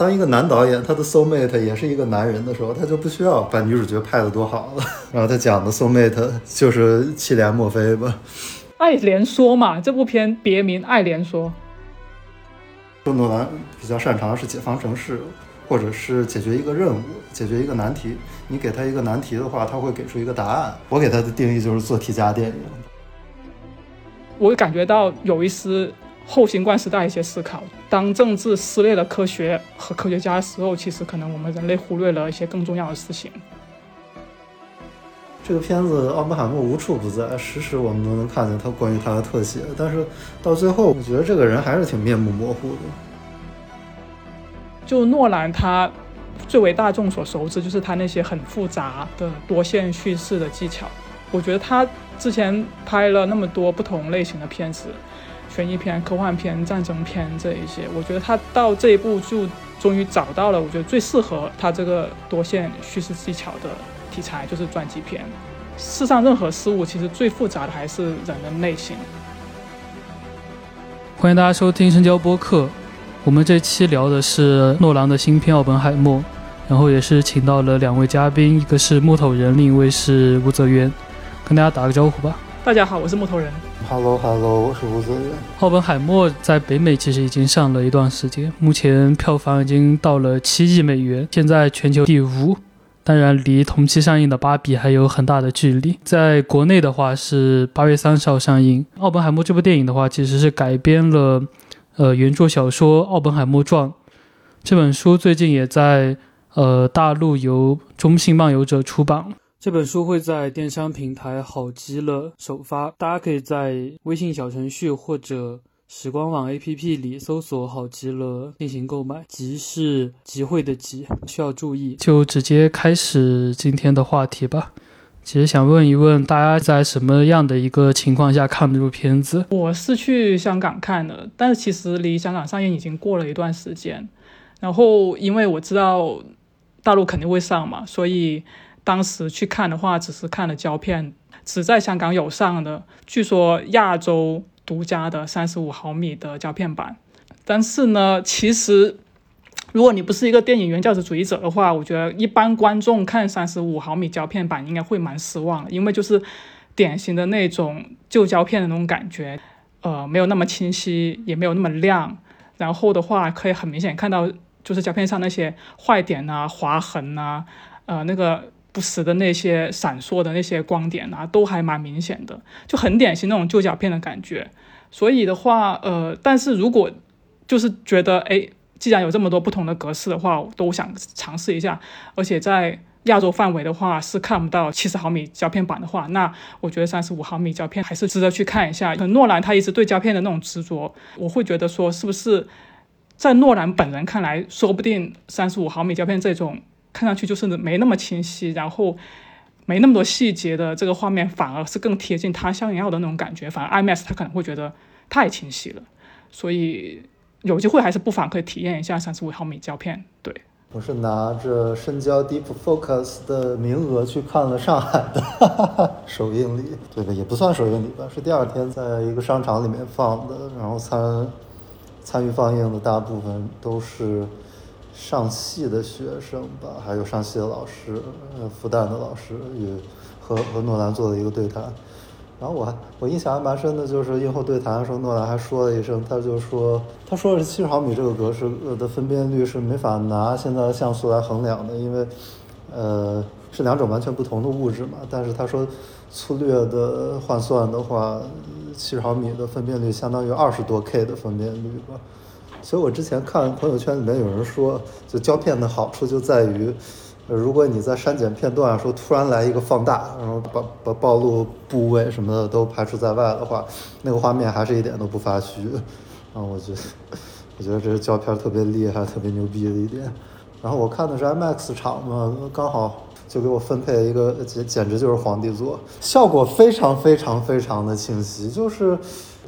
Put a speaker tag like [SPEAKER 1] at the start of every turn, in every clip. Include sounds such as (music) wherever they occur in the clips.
[SPEAKER 1] 当一个男导演，他的 soul mate 也是一个男人的时候，他就不需要把女主角拍的多好了。(laughs) 然后他讲的 soul mate 就是气连墨菲吧，
[SPEAKER 2] 爱莲说嘛，这部片别名爱莲说。
[SPEAKER 1] 说诺兰比较擅长是解方程式，或者是解决一个任务，解决一个难题。你给他一个难题的话，他会给出一个答案。我给他的定义就是做题家电影。
[SPEAKER 2] 我感觉到有一丝后新冠时代一些思考。当政治撕裂了科学和科学家的时候，其实可能我们人类忽略了一些更重要的事情。
[SPEAKER 1] 这个片子奥本海默无处不在，时时我们都能看见他关于他的特写。但是到最后，我觉得这个人还是挺面目模糊的。
[SPEAKER 2] 就诺兰他最为大众所熟知，就是他那些很复杂的多线叙事的技巧。我觉得他之前拍了那么多不同类型的片子。悬疑片、科幻片、战争片这一些，我觉得他到这一步就终于找到了，我觉得最适合他这个多线叙事技巧的题材，就是传记片。世上任何事物，其实最复杂的还是人的内心。
[SPEAKER 3] 欢迎大家收听深交播客，我们这期聊的是诺兰的新片《奥本海默》，然后也是请到了两位嘉宾，一个是木头人，另一位是吴泽渊，跟大家打个招呼吧。
[SPEAKER 2] 大家好，我是木头人。
[SPEAKER 1] Hello，Hello，我是吴泽源。
[SPEAKER 3] 奥本海默在北美其实已经上了一段时间，目前票房已经到了七亿美元，现在全球第五。当然，离同期上映的《芭比》还有很大的距离。在国内的话是八月三十号上映。奥本海默这部电影的话，其实是改编了呃原著小说《奥本海默传》这本书，最近也在呃大陆由中信漫游者出版。这本书会在电商平台好极了首发，大家可以在微信小程序或者时光网 APP 里搜索“好极了”进行购买。集是集会的集，需要注意。就直接开始今天的话题吧。其实想问一问大家，在什么样的一个情况下看这部片子？
[SPEAKER 2] 我是去香港看的，但是其实离香港上映已经过了一段时间。然后因为我知道大陆肯定会上嘛，所以。当时去看的话，只是看了胶片，只在香港有上的，据说亚洲独家的三十五毫米的胶片版。但是呢，其实如果你不是一个电影原教旨主义者的话，我觉得一般观众看三十五毫米胶片版应该会蛮失望，因为就是典型的那种旧胶片的那种感觉，呃，没有那么清晰，也没有那么亮。然后的话，可以很明显看到就是胶片上那些坏点啊、划痕啊，呃，那个。不时的那些闪烁的那些光点啊，都还蛮明显的，就很典型那种旧胶片的感觉。所以的话，呃，但是如果就是觉得，哎，既然有这么多不同的格式的话，我都想尝试一下，而且在亚洲范围的话是看不到七十毫米胶片版的话，那我觉得三十五毫米胶片还是值得去看一下。可诺兰他一直对胶片的那种执着，我会觉得说，是不是在诺兰本人看来，说不定三十五毫米胶片这种。看上去就是没那么清晰，然后没那么多细节的这个画面，反而是更贴近他想要的那种感觉。反而 IMAX 他可能会觉得太清晰了，所以有机会还是不妨可以体验一下三十五毫米胶片。对，
[SPEAKER 1] 我是拿着深交 Deep Focus 的名额去看了上海的首映礼，对的，也不算首映礼吧，是第二天在一个商场里面放的，然后参参与放映的大部分都是。上戏的学生吧，还有上戏的老师，呃，复旦的老师也和和诺兰做了一个对谈。然后我还我印象还蛮深的，就是映后对谈的时候，诺兰还说了一声，他就说，他说是七十毫米这个格式的分辨率是没法拿现在的像素来衡量的，因为呃是两种完全不同的物质嘛。但是他说粗略的换算的话，七十毫米的分辨率相当于二十多 K 的分辨率吧。所以我之前看朋友圈里面有人说，就胶片的好处就在于，如果你在删减片段时候突然来一个放大，然后把把暴露部位什么的都排除在外的话，那个画面还是一点都不发虚。然后我觉得，(laughs) 我觉得这是胶片特别厉害、特别牛逼的一点。然后我看的是 IMAX 场嘛，刚好就给我分配了一个简简直就是皇帝座，效果非常非常非常的清晰，就是。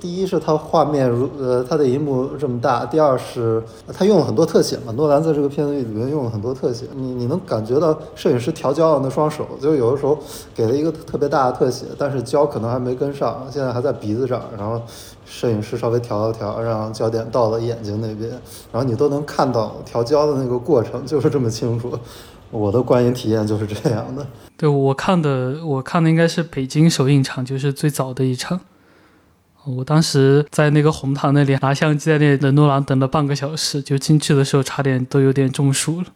[SPEAKER 1] 第一是它画面如呃它的银幕这么大，第二是它用了很多特写嘛。诺兰在这个片子里面用了很多特写，你你能感觉到摄影师调焦的那双手，就有的时候给了一个特别大的特写，但是焦可能还没跟上，现在还在鼻子上，然后摄影师稍微调了调，让焦点到了眼睛那边，然后你都能看到调焦的那个过程，就是这么清楚。我的观影体验就是这样的。
[SPEAKER 3] 对我看的，我看的应该是北京首映场，就是最早的一场。我当时在那个红毯那里拿相机在那等诺兰等了半个小时，就进去的时候差点都有点中暑了。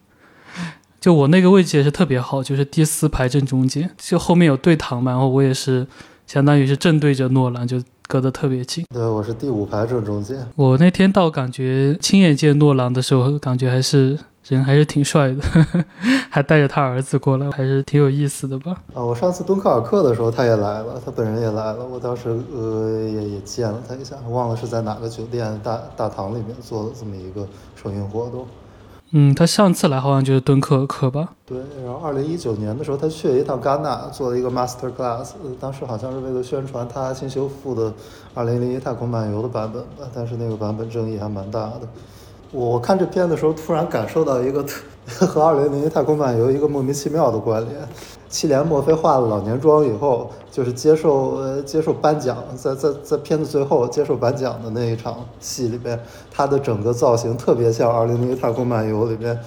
[SPEAKER 3] 就我那个位置也是特别好，就是第四排正中间，就后面有对堂嘛，然后我也是相当于是正对着诺兰，就隔得特别近。
[SPEAKER 1] 对，我是第五排正中间。
[SPEAKER 3] 我那天倒感觉亲眼见诺兰的时候，感觉还是。人还是挺帅的，还带着他儿子过来，还是挺有意思的吧？
[SPEAKER 1] 啊，我上次敦刻尔克的时候他也来了，他本人也来了，我当时呃也也见了他一下，忘了是在哪个酒店大大堂里面做的这么一个首映活动。
[SPEAKER 3] 嗯，他上次来好像就是敦刻尔克吧？
[SPEAKER 1] 对，然后二零一九年的时候他去了一趟戛纳，做了一个 master class，当时好像是为了宣传他新修复的二零零一太空漫游的版本吧，但是那个版本争议还蛮大的。我看这片的时候，突然感受到一个 (laughs) 和《二零零一太空漫游》一个莫名其妙的关联。七连墨菲化了老年妆以后，就是接受呃接受颁奖，在在在片子最后接受颁奖的那一场戏里边，他的整个造型特别像《二零零一太空漫游》里边，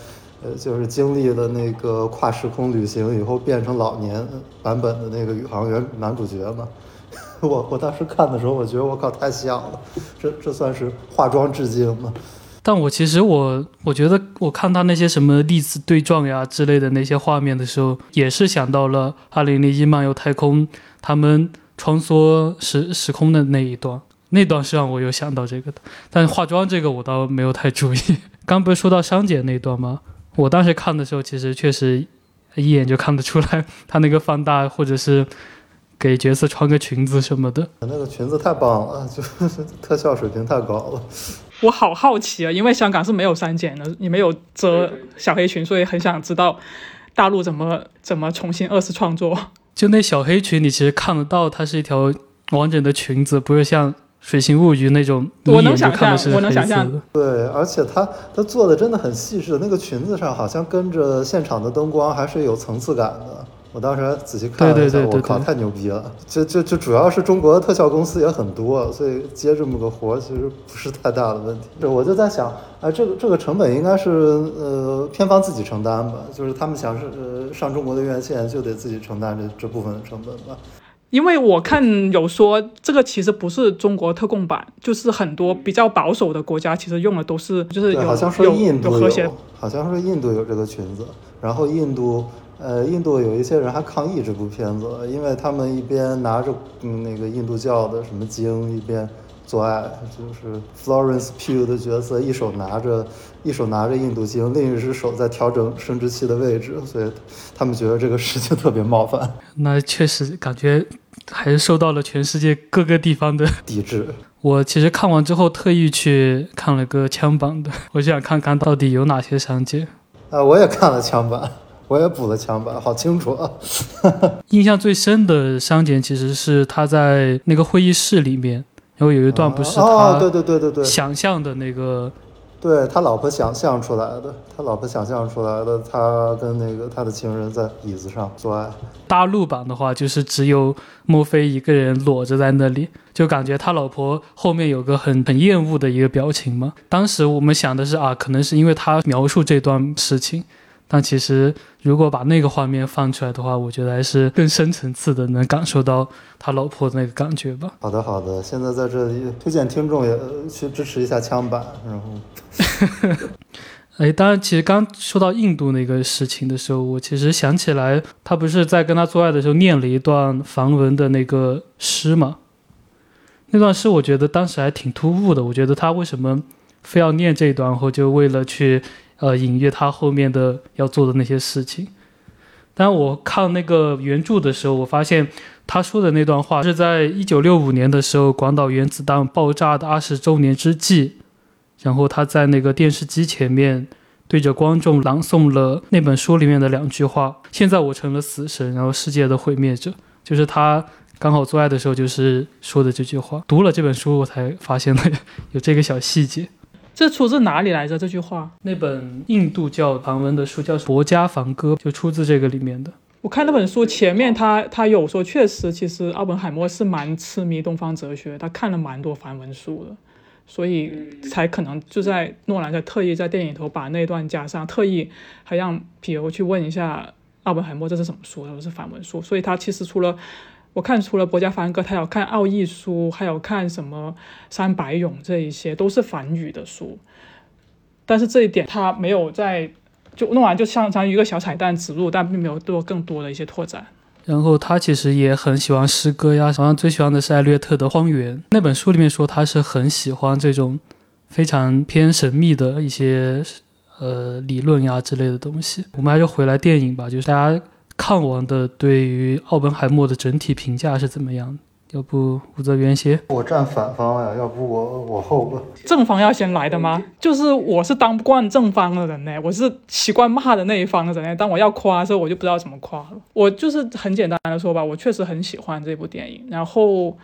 [SPEAKER 1] 呃，就是经历了那个跨时空旅行以后变成老年版本的那个宇航员男主角嘛。(laughs) 我我当时看的时候，我觉得我靠太像了，这这算是化妆致敬吗？
[SPEAKER 3] 但我其实我我觉得我看他那些什么粒子对撞呀之类的那些画面的时候，也是想到了《二零零一漫游太空》他们穿梭时时空的那一段，那段是让我有想到这个的。但化妆这个我倒没有太注意。(laughs) 刚不是说到商姐那段吗？我当时看的时候，其实确实一眼就看得出来，(laughs) 他那个放大或者是给角色穿个裙子什么的。
[SPEAKER 1] 那个裙子太棒了，(laughs) 就特效水平太高了。
[SPEAKER 2] 我好好奇啊，因为香港是没有删减的，你没有遮小黑裙，所以很想知道大陆怎么怎么重新二次创作。
[SPEAKER 3] 就那小黑裙，你其实看得到，它是一条完整的裙子，不是像《水形物语》那种。
[SPEAKER 2] 我能想象，我能想象。
[SPEAKER 1] 对，而且它它做的真的很细致，那个裙子上好像跟着现场的灯光还是有层次感的。我当时仔细看了一下，我靠，太牛逼了！就就就主要是中国的特效公司也很多，所以接这么个活其实不是太大的问题。对我就在想，哎，这个这个成本应该是呃片方自己承担吧？就是他们想是呃上中国的院线就得自己承担这这部分的成本吧？
[SPEAKER 2] 因为我看有说这个其实不是中国特供版，就是很多比较保守的国家其实用的都是就是有
[SPEAKER 1] 好像说印度
[SPEAKER 2] 有，
[SPEAKER 1] 好像说印度有这个裙子，然后印度。呃，印度有一些人还抗议这部片子，因为他们一边拿着嗯那个印度教的什么经，一边做爱，就是 Florence Pugh 的角色一手拿着一手拿着印度经，另一只手在调整生殖器的位置，所以他们觉得这个事情特别冒犯。(laughs)
[SPEAKER 3] 那确实感觉还是受到了全世界各个地方的
[SPEAKER 1] 抵制。(laughs)
[SPEAKER 3] 我其实看完之后特意去看了个枪版的，我就想看看到底有哪些删减。
[SPEAKER 1] 啊，我也看了枪版。我也补了枪版，好清楚啊！(laughs)
[SPEAKER 3] 印象最深的删减其实是他在那个会议室里面，然后有一段不是他
[SPEAKER 1] 对对对对对
[SPEAKER 3] 想象的那个，
[SPEAKER 1] 对他老婆想象出来的，他老婆想象出来的，他跟那个他的情人在椅子上做爱。
[SPEAKER 3] 大陆版的话就是只有墨菲一个人裸着在那里，就感觉他老婆后面有个很很厌恶的一个表情嘛。当时我们想的是啊，可能是因为他描述这段事情。但其实，如果把那个画面放出来的话，我觉得还是更深层次的，能感受到他老婆的那个感觉吧。
[SPEAKER 1] 好的，好的。现在在这里推荐听众也去支持一下枪版，然后。(laughs)
[SPEAKER 3] 哎，当然，其实刚说到印度那个事情的时候，我其实想起来，他不是在跟他做爱的时候念了一段梵文的那个诗吗？那段诗我觉得当时还挺突兀的。我觉得他为什么非要念这一段，后就为了去。呃，隐约他后面的要做的那些事情，但我看那个原著的时候，我发现他说的那段话是在一九六五年的时候，广岛原子弹爆炸的二十周年之际，然后他在那个电视机前面对着观众朗诵了那本书里面的两句话：“现在我成了死神，然后世界的毁灭者。”就是他刚好做爱的时候就是说的这句话。读了这本书，我才发现了 (laughs) 有这个小细节。
[SPEAKER 2] 这出自哪里来着？这句话？
[SPEAKER 3] 那本印度教梵文的书叫《博家梵歌》，就出自这个里面的。
[SPEAKER 2] 我看那本书前面，他他有说，确实，其实奥本海默是蛮痴迷东方哲学，他看了蛮多梵文书的，所以才可能就在诺兰在特意在电影头把那段加上，特意还让皮尤去问一下奥本海默这是什么书，他说是梵文书，所以他其实除了我看除了博家凡歌，他有看奥义书，还有看什么三白勇这一些都是梵语的书，但是这一点他没有在。就弄完就相当于一个小彩蛋植入，但并没有做更多的一些拓展。
[SPEAKER 3] 然后他其实也很喜欢诗歌呀，好像最喜欢的是艾略特的《荒原》那本书里面说他是很喜欢这种非常偏神秘的一些呃理论呀之类的东西。我们还是回来电影吧，就是大家看完的对于奥本海默的整体评价是怎么样的？要不武则元先，
[SPEAKER 1] 我站反方呀，要不我我后吧。
[SPEAKER 2] 正方要先来的吗？就是我是当不惯正方的人呢，我是习惯骂的那一方的人呢。当我要夸的时候，我就不知道怎么夸了。我就是很简单的说吧，我确实很喜欢这部电影。然后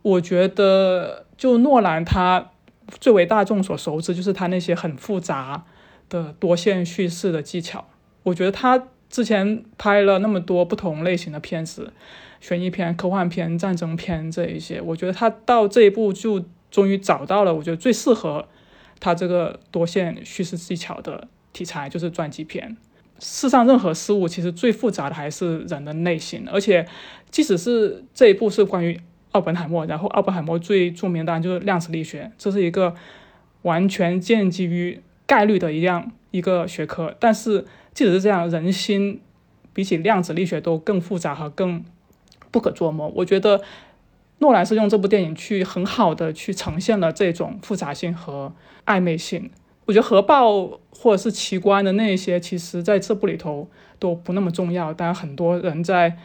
[SPEAKER 2] 我觉得，就诺兰他最为大众所熟知，就是他那些很复杂的多线叙事的技巧。我觉得他之前拍了那么多不同类型的片子。悬疑片、科幻片、战争片这一些，我觉得他到这一步就终于找到了，我觉得最适合他这个多线叙事技巧的题材，就是传记片。世上任何事物其实最复杂的还是人的内心，而且即使是这一部是关于奥本海默，然后奥本海默最著名的当然就是量子力学，这是一个完全建基于概率的一样一个学科。但是即使是这样，人心比起量子力学都更复杂和更。不可捉摸，我觉得诺兰是用这部电影去很好的去呈现了这种复杂性和暧昧性。我觉得核爆或者是奇观的那些，其实在这部里头都不那么重要。当然，很多人在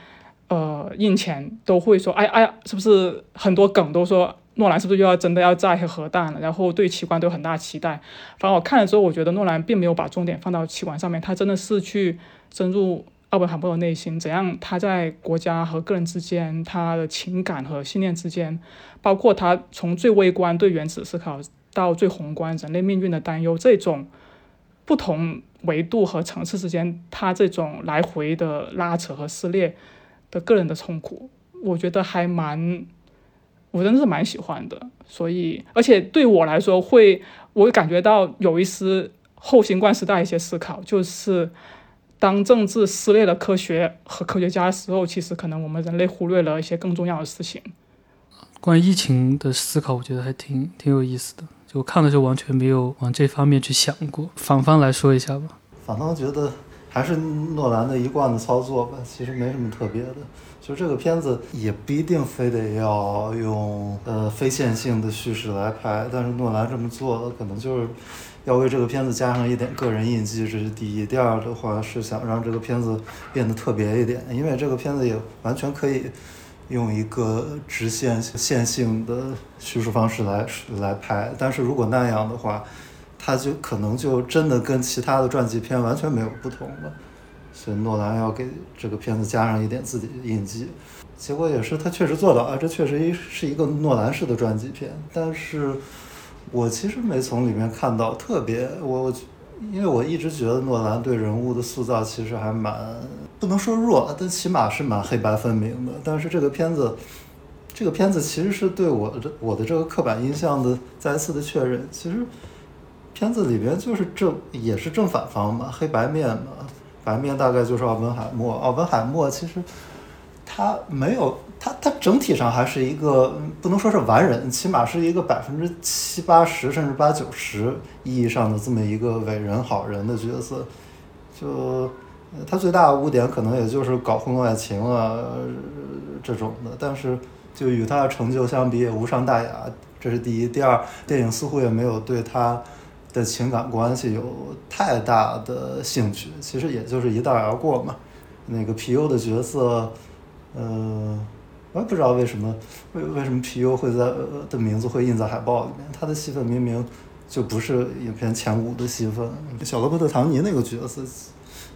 [SPEAKER 2] 呃印前都会说：“哎哎呀，是不是很多梗都说诺兰是不是又要真的要炸核弹了？”然后对奇观都有很大期待。反正我看了之后，我觉得诺兰并没有把重点放到奇观上面，他真的是去深入。奥本海默的内心怎样？他在国家和个人之间，他的情感和信念之间，包括他从最微观对原子思考到最宏观人类命运的担忧，这种不同维度和层次之间，他这种来回的拉扯和撕裂的个人的痛苦，我觉得还蛮，我真的是蛮喜欢的。所以，而且对我来说，会我会感觉到有一丝后新冠时代一些思考，就是。当政治撕裂了科学和科学家的时候，其实可能我们人类忽略了一些更重要的事情。
[SPEAKER 3] 关于疫情的思考，我觉得还挺挺有意思的。就看的时候完全没有往这方面去想过。反方来说一下吧。
[SPEAKER 1] 反方觉得还是诺兰的一贯的操作吧，其实没什么特别的。就这个片子也不一定非得要用呃非线性的叙事来拍，但是诺兰这么做，可能就是。要为这个片子加上一点个人印记，这是第一。第二的话是想让这个片子变得特别一点，因为这个片子也完全可以用一个直线线性的叙述方式来来拍。但是如果那样的话，它就可能就真的跟其他的传记片完全没有不同了。所以诺兰要给这个片子加上一点自己的印记，结果也是他确实做到了，这确实是一个诺兰式的传记片，但是。我其实没从里面看到特别我，因为我一直觉得诺兰对人物的塑造其实还蛮不能说弱，但起码是蛮黑白分明的。但是这个片子，这个片子其实是对我的我的这个刻板印象的再次的确认。其实片子里面就是正也是正反方嘛，黑白面嘛，白面大概就是奥本海默。奥本海默其实他没有。他他整体上还是一个不能说是完人，起码是一个百分之七八十甚至八九十意义上的这么一个伟人好人的角色。就他最大的污点可能也就是搞婚外情啊这种的，但是就与他的成就相比也无伤大雅，这是第一。第二，电影似乎也没有对他的情感关系有太大的兴趣，其实也就是一带而过嘛。那个皮尤的角色，嗯。我也不知道为什么，为为什么皮尤会在呃的名字会印在海报里面？他的戏份明明就不是影片前五的戏份。小罗伯特·唐尼那个角色，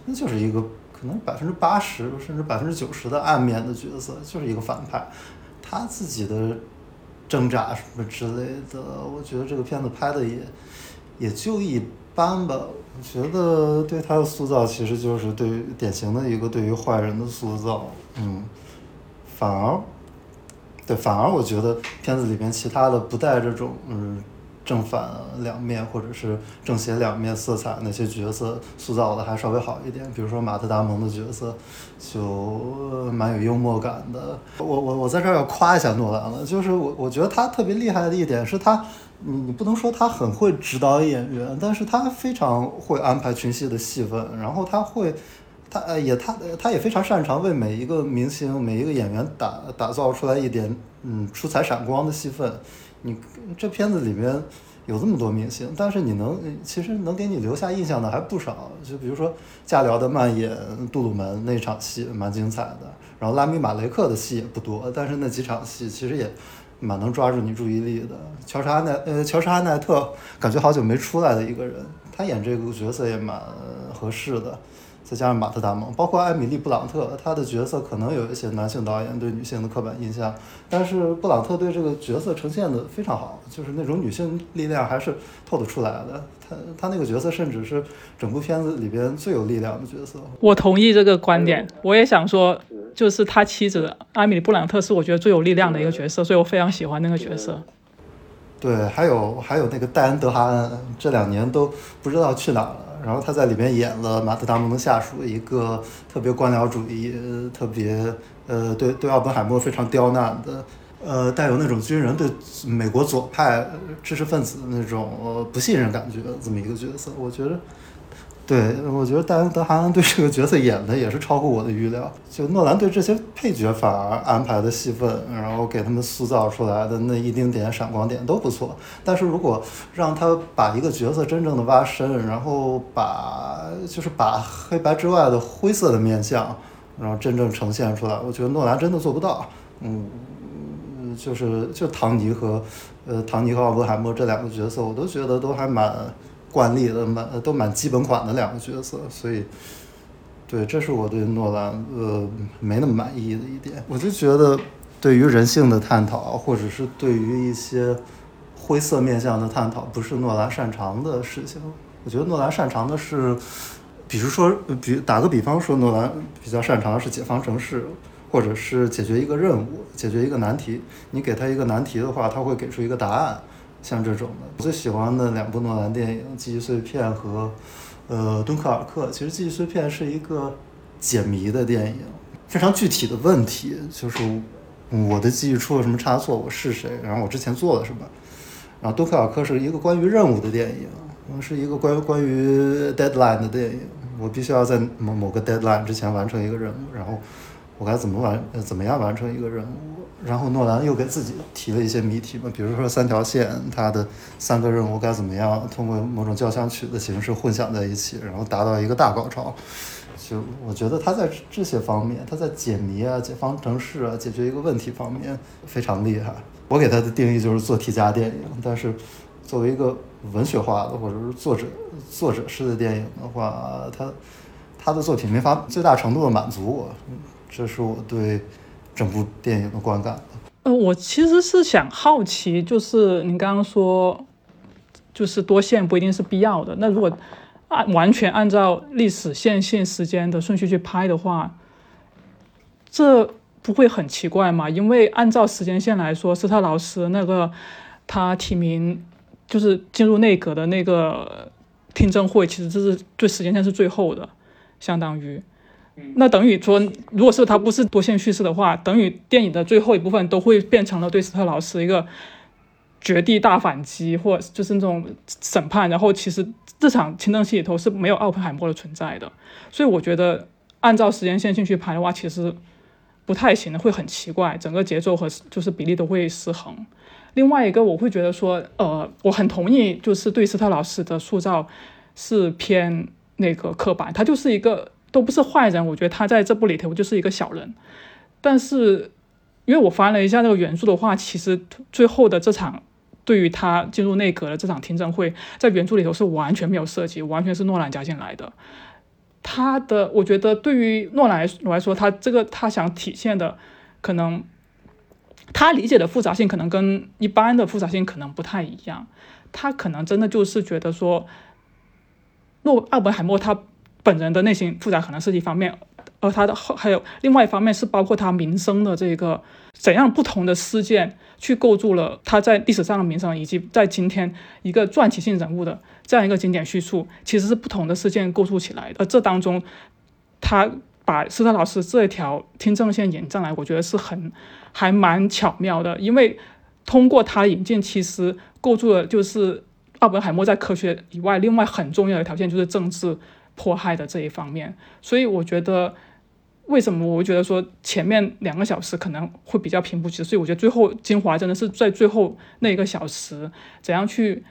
[SPEAKER 1] 那就是一个可能百分之八十甚至百分之九十的暗面的角色，就是一个反派。他自己的挣扎什么之类的，我觉得这个片子拍的也也就一般吧。我觉得对他的塑造其实就是对典型的一个对于坏人的塑造，嗯，反而，对，反而我觉得片子里面其他的不带这种嗯。正反两面，或者是正邪两面色彩，那些角色塑造的还稍微好一点。比如说马特·达蒙的角色，就蛮有幽默感的。我我我在这儿要夸一下诺兰了，就是我我觉得他特别厉害的一点是他，你你不能说他很会指导演员，但是他非常会安排群戏的戏份，然后他会，他呃也他他也非常擅长为每一个明星、每一个演员打打造出来一点嗯出彩闪光的戏份。你这片子里面有这么多明星，但是你能其实能给你留下印象的还不少。就比如说加辽的扮演杜鲁门那场戏蛮精彩的，然后拉米马雷克的戏也不多，但是那几场戏其实也蛮能抓住你注意力的。乔查奈呃乔查奈特感觉好久没出来的一个人，他演这个角色也蛮合适的。再加上马特·达蒙，包括艾米丽·布朗特，她的角色可能有一些男性导演对女性的刻板印象，但是布朗特对这个角色呈现的非常好，就是那种女性力量还是透得出来的。她她那个角色甚至是整部片子里边最有力量的角色。
[SPEAKER 2] 我同意这个观点，我也想说，就是他妻子艾米丽·布朗特是我觉得最有力量的一个角色，所以我非常喜欢那个角色。
[SPEAKER 1] 对，还有还有那个戴恩·德哈恩，这两年都不知道去哪了。然后他在里面演了马特·达蒙的下属，一个特别官僚主义、特别呃对对奥本海默非常刁难的，呃带有那种军人对美国左派知识分子的那种不信任感觉这么一个角色，我觉得。对，我觉得戴恩·德哈恩对这个角色演的也是超乎我的预料。就诺兰对这些配角反而安排的戏份，然后给他们塑造出来的那一丁点闪光点都不错。但是如果让他把一个角色真正的挖深，然后把就是把黑白之外的灰色的面相，然后真正呈现出来，我觉得诺兰真的做不到。嗯，就是就唐尼和呃唐尼和奥本海默这两个角色，我都觉得都还蛮。惯例的蛮都蛮基本款的两个角色，所以，对，这是我对诺兰呃没那么满意的一点。我就觉得，对于人性的探讨，或者是对于一些灰色面向的探讨，不是诺兰擅长的事情。我觉得诺兰擅长的是，比如说，比打个比方说，诺兰比较擅长的是解放城市，或者是解决一个任务，解决一个难题。你给他一个难题的话，他会给出一个答案。像这种的，我最喜欢的两部诺兰电影《记忆碎片》和呃《敦刻尔克》。其实《记忆碎片》是一个解谜的电影，非常具体的问题，就是我的记忆出了什么差错，我是谁，然后我之前做了什么。然后《敦刻尔克》是一个关于任务的电影，是一个关于关于 deadline 的电影，我必须要在某某个 deadline 之前完成一个任务，然后我该怎么完，怎么样完成一个任务。然后诺兰又给自己提了一些谜题嘛，比如说三条线，它的三个任务该怎么样通过某种交响曲的形式混响在一起，然后达到一个大高潮。就我觉得他在这些方面，他在解谜啊、解方程式啊、解决一个问题方面非常厉害。我给他的定义就是做题家电影，但是作为一个文学化的或者是作者作者式的电影的话，他他的作品没法最大程度的满足我，这是我对。整部电影的观感。
[SPEAKER 2] 呃，我其实是想好奇，就是您刚刚说，就是多线不一定是必要的。那如果按完全按照历史线性时间的顺序去拍的话，这不会很奇怪吗？因为按照时间线来说，斯特劳斯那个他提名就是进入内阁的那个听证会，其实这是对时间线是最后的，相当于。那等于说，如果是它不是多线叙事的话，等于电影的最后一部分都会变成了对斯特劳斯一个绝地大反击，或就是那种审判。然后其实这场清正戏里头是没有奥本海默的存在的，所以我觉得按照时间线性去拍的话，其实不太行，会很奇怪，整个节奏和就是比例都会失衡。另外一个，我会觉得说，呃，我很同意，就是对斯特劳斯的塑造是偏那个刻板，他就是一个。都不是坏人，我觉得他在这部里头就是一个小人。但是，因为我翻了一下那个原著的话，其实最后的这场对于他进入内阁的这场听证会，在原著里头是完全没有涉及，完全是诺兰加进来的。他的，我觉得对于诺兰来说，他这个他想体现的可能他理解的复杂性可能跟一般的复杂性可能不太一样，他可能真的就是觉得说，诺奥本海默他本人的内心复杂可能是一方面，而他的后还有另外一方面是包括他名声的这个怎样不同的事件去构筑了他在历史上的名声，以及在今天一个传奇性人物的这样一个经典叙述，其实是不同的事件构筑起来的，而这当中他。把斯特劳斯这一条听证线引上来，我觉得是很还蛮巧妙的，因为通过他引进，其实构筑了就是奥本海默在科学以外另外很重要的条件，就是政治迫害的这一方面。所以我觉得，为什么我觉得说前面两个小时可能会比较平铺直叙，所以我觉得最后精华真的是在最后那一个小时，怎样去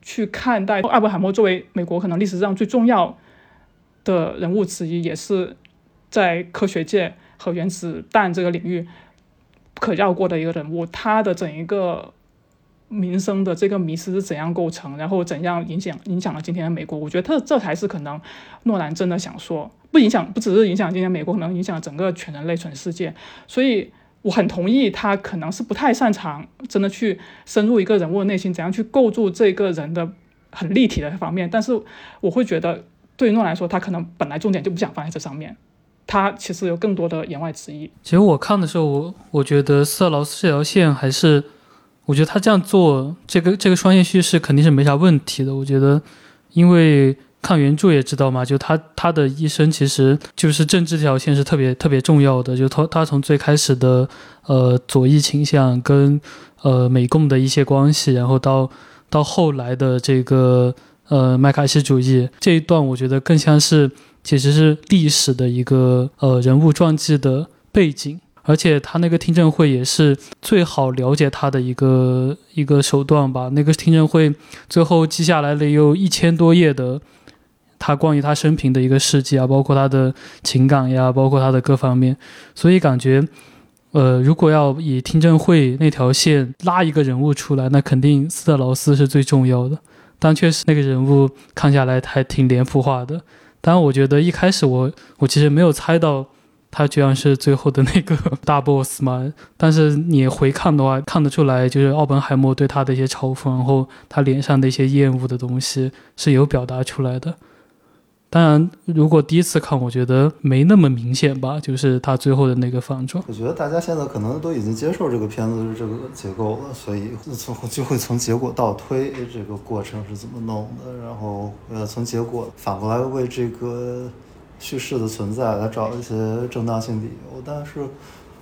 [SPEAKER 2] 去看待奥本海默作为美国可能历史上最重要的人物之一，也是。在科学界和原子弹这个领域不可绕过的一个人物，他的整一个民生的这个迷失是怎样构成，然后怎样影响影响了今天的美国？我觉得这这才是可能诺兰真的想说，不影响不只是影响今天美国，可能影响整个全人类全世界。所以我很同意他可能是不太擅长真的去深入一个人物的内心，怎样去构筑这个人的很立体的方面。但是我会觉得，对于诺兰来说，他可能本来重点就不想放在这上面。他其实有更多的言外之意。
[SPEAKER 3] 其实我看的时候，我我觉得斯特劳斯这条线还是，我觉得他这样做，这个这个双线叙事肯定是没啥问题的。我觉得，因为看原著也知道嘛，就他他的一生其实就是政治这条线是特别特别重要的。就他他从最开始的呃左翼倾向跟呃美共的一些关系，然后到到后来的这个呃麦卡锡主义这一段，我觉得更像是。其实是历史的一个呃人物传记的背景，而且他那个听证会也是最好了解他的一个一个手段吧。那个听证会最后记下来了有一千多页的他关于他生平的一个事迹啊，包括他的情感呀，包括他的各方面。所以感觉，呃，如果要以听证会那条线拉一个人物出来，那肯定斯特劳斯是最重要的。但确实那个人物看下来还挺脸谱化的。但我觉得一开始我我其实没有猜到他居然是最后的那个 (laughs) 大 boss 嘛。但是你回看的话，看得出来就是奥本海默对他的一些嘲讽，然后他脸上的一些厌恶的东西是有表达出来的。当然，如果第一次看，我觉得没那么明显吧，就是他最后的那个反转。
[SPEAKER 1] 我觉得大家现在可能都已经接受这个片子这个结构了，所以从就会从结果倒推这个过程是怎么弄的，然后呃从结果反过来为这个叙事的存在来找一些正当性理由。但是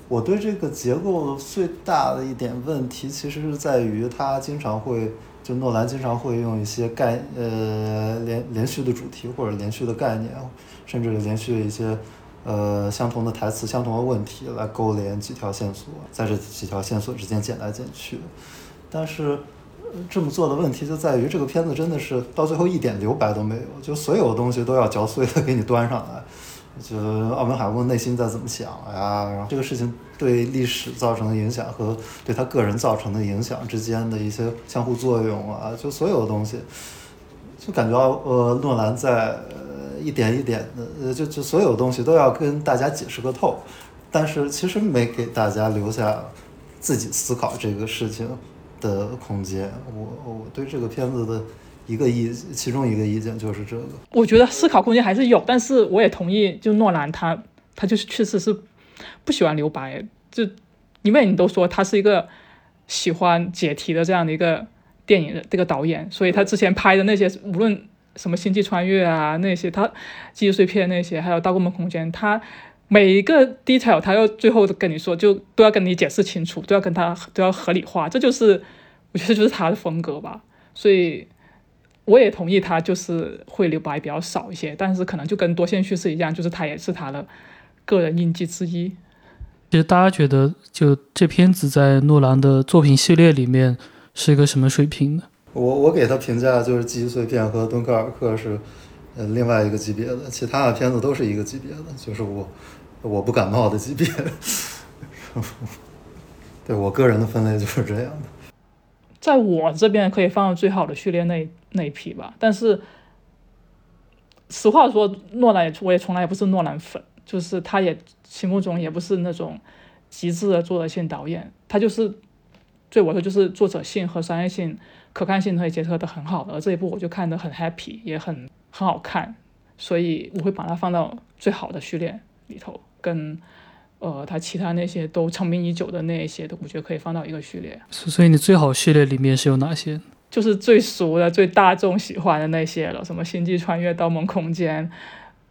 [SPEAKER 1] 我对这个结构最大的一点问题，其实是在于它经常会。就诺兰经常会用一些概呃连连续的主题或者连续的概念，甚至连续一些呃相同的台词、相同的问题来勾连几条线索，在这几条线索之间剪来剪去。但是这么做的问题就在于这个片子真的是到最后一点留白都没有，就所有东西都要嚼碎了给你端上来。(laughs) 就奥本海默内心在怎么想呀？然后这个事情对历史造成的影响和对他个人造成的影响之间的一些相互作用啊，就所有的东西，就感觉呃诺兰在一点一点的呃就就所有东西都要跟大家解释个透，但是其实没给大家留下自己思考这个事情的空间。我我对这个片子的。一个意，其中一个意见就是这个。
[SPEAKER 2] 我觉得思考空间还是有，但是我也同意，就诺兰他他就是确实是不喜欢留白，就因为你都说他是一个喜欢解题的这样的一个电影的这个导演，所以他之前拍的那些无论什么星际穿越啊那些，他记忆碎片那些，还有大公门空间，他每一个 detail 他要最后跟你说，就都要跟你解释清楚，都要跟他都要合理化，这就是我觉得就是他的风格吧，所以。我也同意他就是会留白比较少一些，但是可能就跟多线叙事一样，就是他也是他的个人印记之一。
[SPEAKER 3] 其实大家觉得，就这片子在诺兰的作品系列里面是一个什么水平呢？
[SPEAKER 1] 我我给他评价就是《记忆碎片》和《敦刻尔克》是呃另外一个级别的，其他的片子都是一个级别的，就是我我不感冒的级别。(laughs) 对我个人的分类就是这样的。
[SPEAKER 2] 在我这边可以放到最好的序列那那一批吧，但是实话说，诺兰也我也从来也不是诺兰粉，就是他也心目中也不是那种极致的作者性导演，他就是对我说就是作者性和商业性、可看性可以结合的很好的，而这一部我就看得很 happy，也很很好看，所以我会把它放到最好的序列里头，跟呃他其他那些都成名已久的那一些的，我觉得可以放到一个序列。
[SPEAKER 3] 所所以你最好序列里面是有哪些？
[SPEAKER 2] 就是最熟的、最大众喜欢的那些了，什么《星际穿越》《盗梦空间》，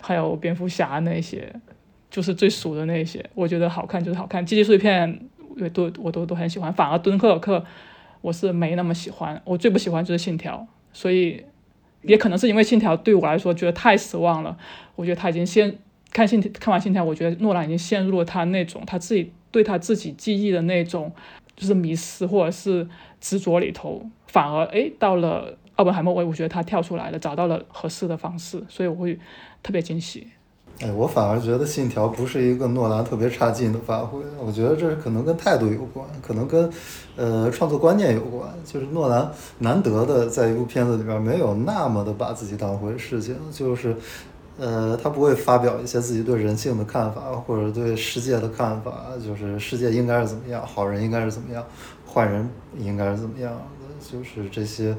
[SPEAKER 2] 还有蝙蝠侠那些，就是最熟的那些。我觉得好看就是好看，《机器碎片》也都我都都很喜欢，反而《敦刻尔克》我是没那么喜欢，我最不喜欢就是《信条》，所以也可能是因为《信条》对我来说觉得太失望了。我觉得他已经先看信看完《信条》，我觉得诺兰已经陷入了他那种他自己对他自己记忆的那种就是迷失或者是执着里头。反而哎，到了奥本海默，我我觉得他跳出来了，找到了合适的方式，所以我会特别惊喜。
[SPEAKER 1] 哎，我反而觉得《信条》不是一个诺兰特别差劲的发挥，我觉得这可能跟态度有关，可能跟呃创作观念有关。就是诺兰难得的在一部片子里边没有那么的把自己当回事情，就是呃他不会发表一些自己对人性的看法或者对世界的看法，就是世界应该是怎么样，好人应该是怎么样，坏人应该是怎么样的。就是这些，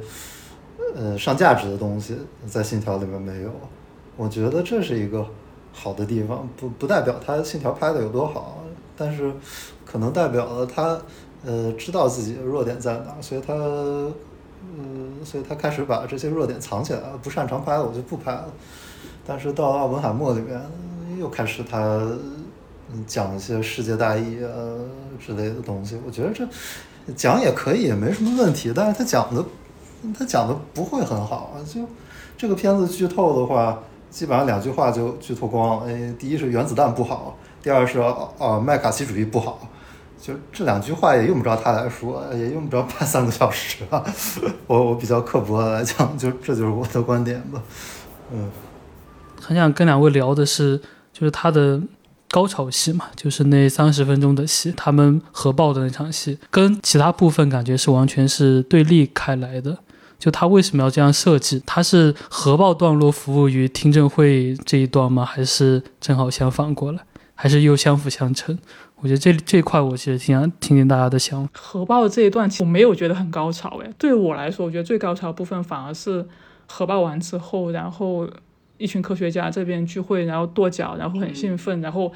[SPEAKER 1] 呃，上价值的东西在《信条》里面没有，我觉得这是一个好的地方，不不代表他《信条》拍的有多好，但是可能代表了他，呃，知道自己的弱点在哪，所以他，嗯，所以他开始把这些弱点藏起来了，不擅长拍的我就不拍了。但是到《奥本海默》里面，又开始他讲一些世界大义啊之类的东西，我觉得这。讲也可以，也没什么问题，但是他讲的，他讲的不会很好啊。就这个片子剧透的话，基本上两句话就剧透光了。哎，第一是原子弹不好，第二是哦麦卡锡主义不好，就这两句话也用不着他来说，也用不着拍三个小时啊。(laughs) 我我比较刻薄的来讲，就这就是我的观点吧。嗯，
[SPEAKER 3] 很想跟两位聊的是，就是他的。高潮戏嘛，就是那三十分钟的戏，他们核爆的那场戏，跟其他部分感觉是完全是对立开来的。就他为什么要这样设计？他是核爆段落服务于听证会这一段吗？还是正好相反过来？还是又相辅相成？我觉得这这块我其实挺想听听大家的想法。
[SPEAKER 2] 核爆这一段，我没有觉得很高潮诶。对我来说，我觉得最高潮部分反而是核爆完之后，然后。一群科学家这边聚会，然后跺脚，然后很兴奋，然后，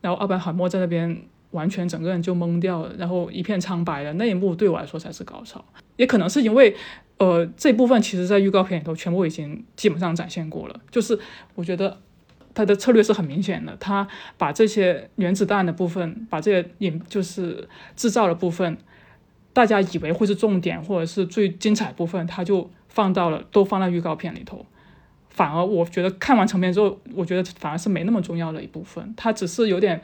[SPEAKER 2] 然后奥本海默在那边完全整个人就懵掉了，然后一片苍白的那一幕对我来说才是高潮。也可能是因为，呃，这部分其实在预告片里头全部已经基本上展现过了。就是我觉得他的策略是很明显的，他把这些原子弹的部分，把这些引就是制造的部分，大家以为会是重点或者是最精彩部分，他就放到了都放在预告片里头。反而我觉得看完成片之后，我觉得反而是没那么重要的一部分。他只是有点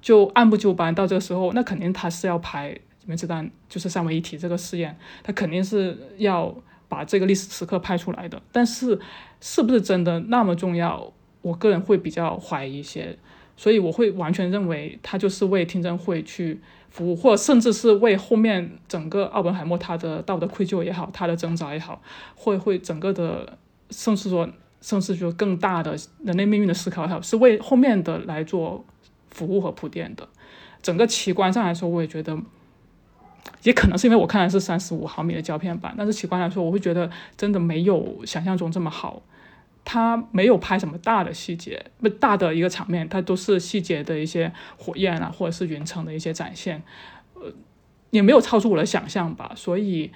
[SPEAKER 2] 就按部就班，到这个时候，那肯定他是要拍原子弹就是三位一体这个试验，他肯定是要把这个历史时刻拍出来的。但是是不是真的那么重要，我个人会比较怀疑一些。所以我会完全认为他就是为听证会去服务，或甚至是为后面整个奥本海默他的道德愧疚也好，他的挣扎也好，会会整个的。甚至说，甚至说更大的人类命运的思考，它是为后面的来做服务和铺垫的。整个奇观上来说，我也觉得，也可能是因为我看的是三十五毫米的胶片版，但是奇观来说，我会觉得真的没有想象中这么好。它没有拍什么大的细节，不大的一个场面，它都是细节的一些火焰啊，或者是云层的一些展现，呃，也没有超出我的想象吧。所以，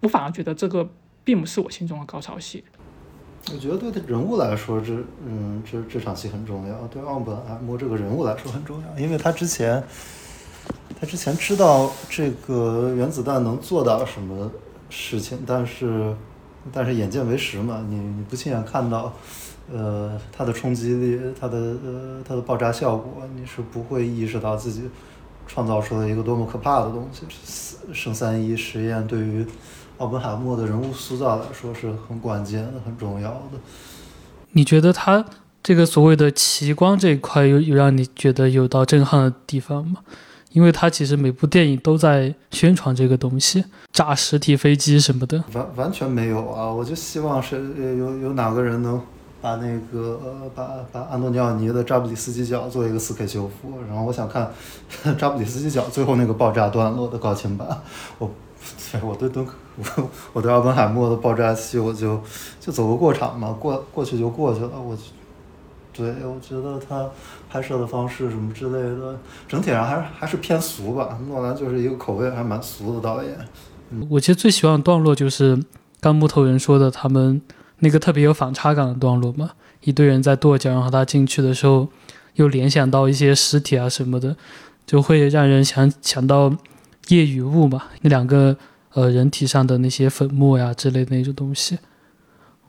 [SPEAKER 2] 我反而觉得这个。并不是我心中的高潮戏。
[SPEAKER 1] 我觉得对人物来说，这嗯，这这场戏很重要。对奥本海默这个人物来说很重要，因为他之前他之前知道这个原子弹能做到什么事情，但是但是眼见为实嘛，你你不亲眼看到，呃，它的冲击力，它的呃它的爆炸效果，你是不会意识到自己创造出了一个多么可怕的东西。圣三一实验对于。奥本海默的人物塑造来说是很关键的、很重要的。
[SPEAKER 3] 你觉得他这个所谓的奇观这一块有有让你觉得有到震撼的地方吗？因为他其实每部电影都在宣传这个东西，炸实体飞机什么的。
[SPEAKER 1] 完完全没有啊！我就希望是有有哪个人能把那个把把安东尼奥尼的扎布里斯基角做一个四 K 修复，然后我想看 (laughs) 扎布里斯基角最后那个爆炸段落的高清版。我对我对敦我我对奥本海默的爆炸戏，我就就走个过场嘛，过过去就过去了。我对我觉得他拍摄的方式什么之类的，整体上还是还是偏俗吧。诺兰就是一个口味还蛮俗的导演。
[SPEAKER 3] 我其实最喜欢的段落就是刚木头人说的他们。那个特别有反差感的段落嘛，一堆人在跺脚，然后他进去的时候，又联想到一些尸体啊什么的，就会让人想想到夜雨雾嘛，那两个呃人体上的那些粉末呀之类的那种东西，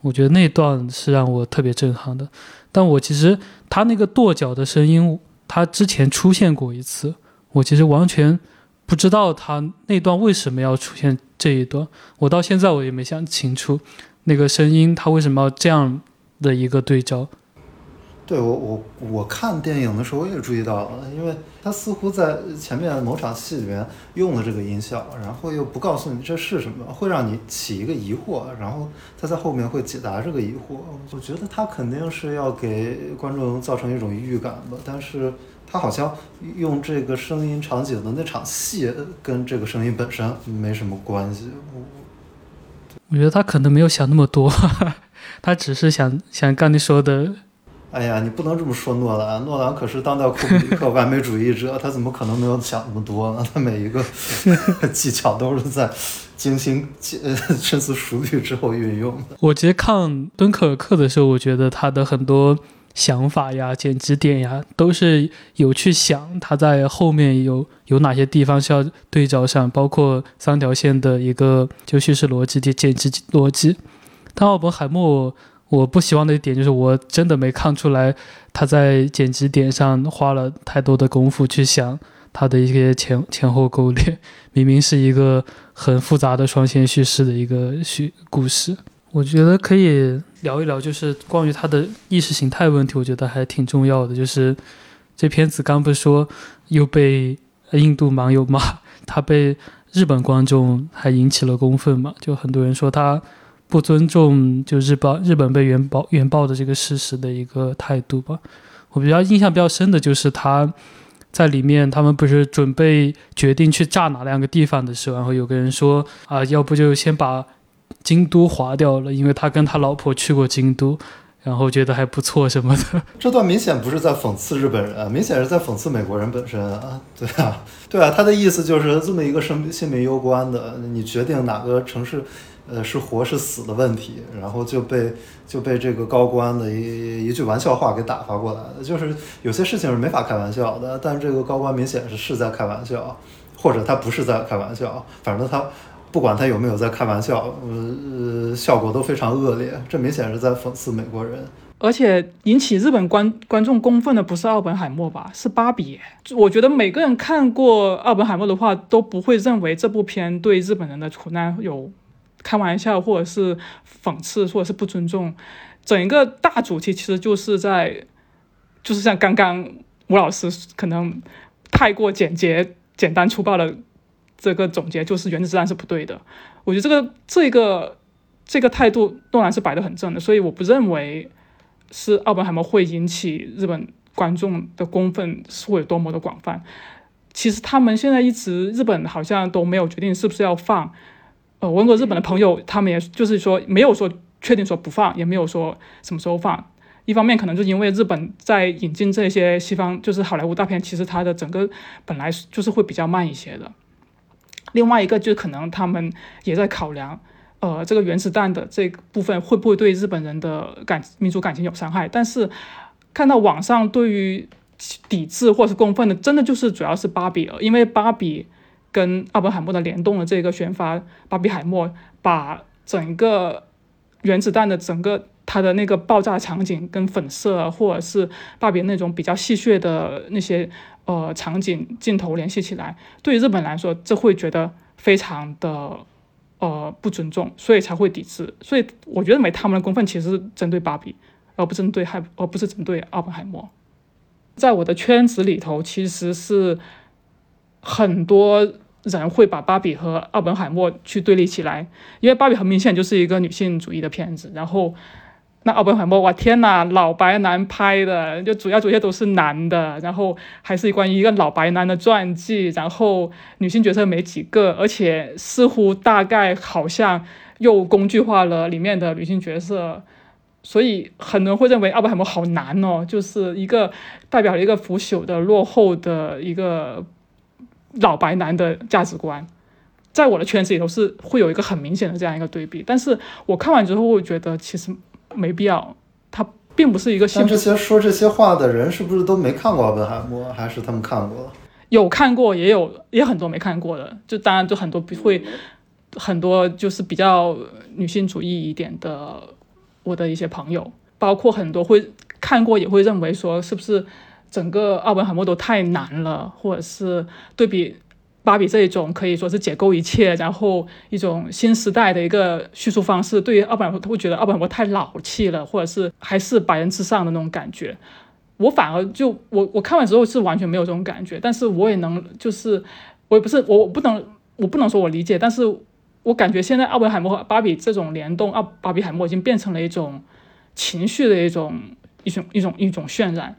[SPEAKER 3] 我觉得那段是让我特别震撼的。但我其实他那个跺脚的声音，他之前出现过一次，我其实完全不知道他那段为什么要出现这一段，我到现在我也没想清楚。那个声音，他为什么要这样的一个对照？
[SPEAKER 1] 对我，我我看电影的时候也注意到了，因为他似乎在前面某场戏里面用了这个音效，然后又不告诉你这是什么，会让你起一个疑惑，然后他在后面会解答这个疑惑。我觉得他肯定是要给观众造成一种预感吧，但是他好像用这个声音场景的那场戏跟这个声音本身没什么关系。
[SPEAKER 3] 我觉得他可能没有想那么多，(laughs) 他只是想想刚你说的。
[SPEAKER 1] 哎呀，你不能这么说诺兰，诺兰可是当代库布里克 (laughs) 完美主义者，他怎么可能没有想那么多呢？他每一个 (laughs) 技巧都是在精心深思熟虑之后运用的。
[SPEAKER 3] 我其实看敦刻尔克的时候，我觉得他的很多。想法呀，剪辑点呀，都是有去想他在后面有有哪些地方需要对照上，包括三条线的一个就叙事逻辑的剪辑逻辑。但奥本海默，我不喜欢的一点就是我真的没看出来他在剪辑点上花了太多的功夫去想他的一些前前后勾连，明明是一个很复杂的双线叙事的一个叙故事。我觉得可以聊一聊，就是关于他的意识形态问题，我觉得还挺重要的。就是这片子刚不是说又被印度网友骂，他被日本观众还引起了公愤嘛？就很多人说他不尊重就日报日本被原爆原爆的这个事实的一个态度吧。我比较印象比较深的就是他在里面，他们不是准备决定去炸哪两个地方的时候，然后有个人说啊，要不就先把。京都划掉了，因为他跟他老婆去过京都，然后觉得还不错什么的。(laughs)
[SPEAKER 1] 这段明显不是在讽刺日本人，明显是在讽刺美国人本身啊！对啊，对啊，他的意思就是这么一个生性命攸关的，你决定哪个城市，呃，是活是死的问题，然后就被就被这个高官的一一句玩笑话给打发过来的。就是有些事情是没法开玩笑的，但这个高官明显是是在开玩笑，或者他不是在开玩笑，反正他。不管他有没有在开玩笑，呃，效果都非常恶劣。这明显是在讽刺美国人。
[SPEAKER 2] 而且引起日本观观众公愤的不是奥本海默吧？是芭比。我觉得每个人看过奥本海默的话，都不会认为这部片对日本人的苦难有开玩笑，或者是讽刺，或者是不尊重。整一个大主题其实就是在，就是像刚刚吴老师可能太过简洁、简单粗暴的。这个总结就是原子弹是不对的，我觉得这个这个这个态度诺兰是摆得很正的，所以我不认为是奥本海默会引起日本观众的公愤是会有多么的广泛。其实他们现在一直日本好像都没有决定是不是要放，我问过日本的朋友，他们也就是说没有说确定说不放，也没有说什么时候放。一方面可能就因为日本在引进这些西方就是好莱坞大片，其实它的整个本来就是会比较慢一些的。另外一个就可能他们也在考量，呃，这个原子弹的这部分会不会对日本人的感民族感情有伤害？但是看到网上对于抵制或是公愤的，真的就是主要是芭比，因为芭比跟奥本海默的联动的这个宣发，芭比海默把整个原子弹的整个它的那个爆炸场景跟粉色或者是芭比那种比较戏谑的那些。呃，场景镜头联系起来，对于日本来说，这会觉得非常的呃不尊重，所以才会抵制。所以我觉得，没他们的公愤其实是针对芭比，而不针对海，而不是针对奥本海默。在我的圈子里头，其实是很多人会把芭比和奥本海默去对立起来，因为芭比很明显就是一个女性主义的片子，然后那奥本海默，哇天呐，老白男拍的，就主要主角都是男的，然后还是关于一个老白男的传记，然后女性角色没几个，而且似乎大概好像又工具化了里面的女性角色，所以很多人会认为奥本海默好难哦，就是一个代表了一个腐朽的、落后的一个老白男的价值观，在我的圈子里头是会有一个很明显的这样一个对比，但是我看完之后，我觉得其实。没必要，他并不是一个。
[SPEAKER 1] 像这些说这些话的人是不是都没看过奥本海默，还是他们看过了？
[SPEAKER 2] 有看过，也有也很多没看过的。就当然就很多不会很多就是比较女性主义一点的，我的一些朋友，包括很多会看过也会认为说，是不是整个奥本海默都太难了，或者是对比。芭比这一种可以说是解构一切，然后一种新时代的一个叙述方式，对于奥本海默会觉得奥本海默太老气了，或者是还是百人之上的那种感觉。我反而就我我看完之后是完全没有这种感觉，但是我也能就是我也不是我我不能我不能说我理解，但是我感觉现在奥本海默和芭比这种联动，奥芭比海默已经变成了一种情绪的一种一种一种一种渲染。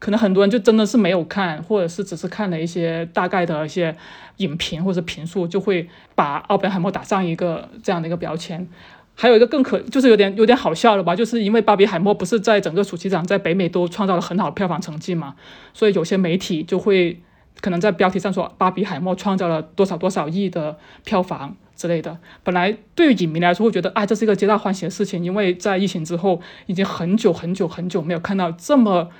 [SPEAKER 2] 可能很多人就真的是没有看，或者是只是看了一些大概的一些影评或者评述，就会把奥本海默打上一个这样的一个标签。还有一个更可，就是有点有点好笑了吧？就是因为巴比海默不是在整个暑期档在北美都创造了很好的票房成绩嘛，所以有些媒体就会可能在标题上说巴比海默创造了多少多少亿的票房之类的。本来对于影迷来说会觉得啊，这是一个皆大欢喜的事情，因为在疫情之后已经很久很久很久没有看到这么。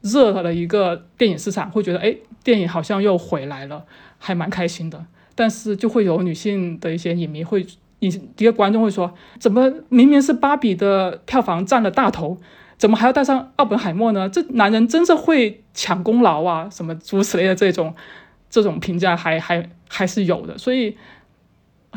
[SPEAKER 2] 热的一个电影市场会觉得，哎，电影好像又回来了，还蛮开心的。但是就会有女性的一些影迷会，一一个观众会说，怎么明明是芭比的票房占了大头，怎么还要带上奥本海默呢？这男人真是会抢功劳啊，什么诸如此类的这种这种评价还还还是有的，所以。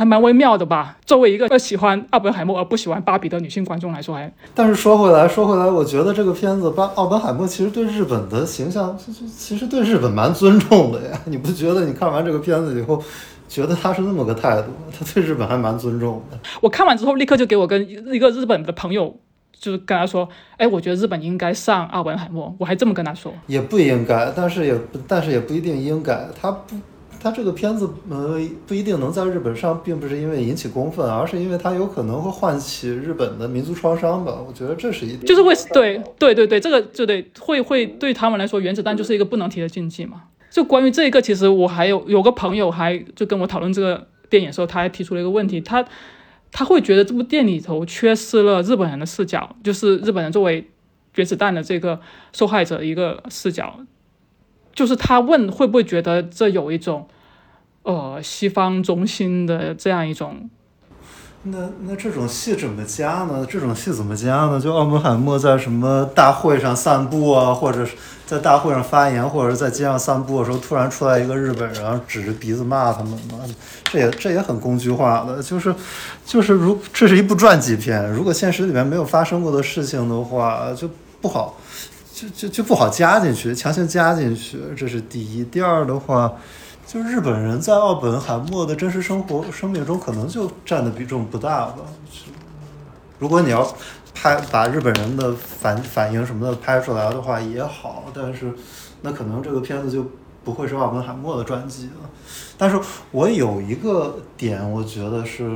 [SPEAKER 2] 还蛮微妙的吧？作为一个喜欢奥本海默而不喜欢芭比的女性观众来说，还……
[SPEAKER 1] 但是说回来，说回来，我觉得这个片子巴奥本海默其实对日本的形象，其实对日本蛮尊重的呀。你不觉得？你看完这个片子以后，觉得他是那么个态度，他对日本还蛮尊重的。
[SPEAKER 2] 我看完之后，立刻就给我跟一个日本的朋友，就是跟他说：“哎，我觉得日本应该上奥本海默。”我还这么跟他说。
[SPEAKER 1] 也不应该，但是也但是也不一定应该，他不。他这个片子呃不一定能在日本上，并不是因为引起公愤，而是因为它有可能会唤起日本的民族创伤吧。我觉得这是一点，
[SPEAKER 2] 就是会对对对对，这个就得会会对他们来说，原子弹就是一个不能提的禁忌嘛。就关于这一个，其实我还有有个朋友还就跟我讨论这个电影的时候，他还提出了一个问题，他他会觉得这部电影里头缺失了日本人的视角，就是日本人作为原子弹的这个受害者一个视角。就是他问会不会觉得这有一种，呃，西方中心的这样一种。
[SPEAKER 1] 那那这种戏怎么加呢？这种戏怎么加呢？就奥本海默在什么大会上散步啊，或者在大会上发言，或者在街上散步的时候，突然出来一个日本人，指着鼻子骂他们吗？这也这也很工具化的，就是就是如这是一部传记片，如果现实里面没有发生过的事情的话，就不好。就就就不好加进去，强行加进去，这是第一。第二的话，就日本人在奥本海默的真实生活生命中，可能就占的比重不大吧。如果你要拍把日本人的反反应什么的拍出来的话也好，但是那可能这个片子就不会是奥本海默的传记了。但是我有一个点，我觉得是，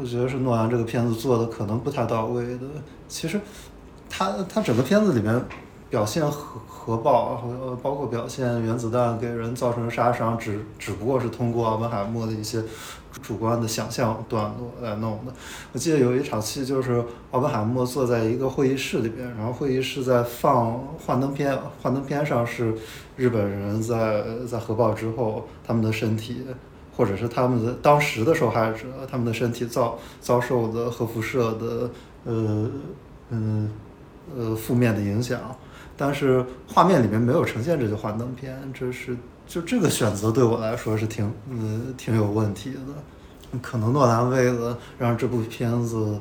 [SPEAKER 1] 我觉得是诺兰这个片子做的可能不太到位的。其实他他整个片子里面。表现核核爆和包括表现原子弹给人造成的杀伤，只只不过是通过奥本海默的一些主观的想象段落来弄的。我记得有一场戏，就是奥本海默坐在一个会议室里边，然后会议室在放幻灯片，幻灯片上是日本人在在核爆之后他们的身体，或者是他们的当时的受害者他们的身体遭遭受的核辐射的呃嗯呃负面的影响。但是画面里面没有呈现这些幻灯片，这是就这个选择对我来说是挺呃挺有问题的。可能诺兰为了让这部片子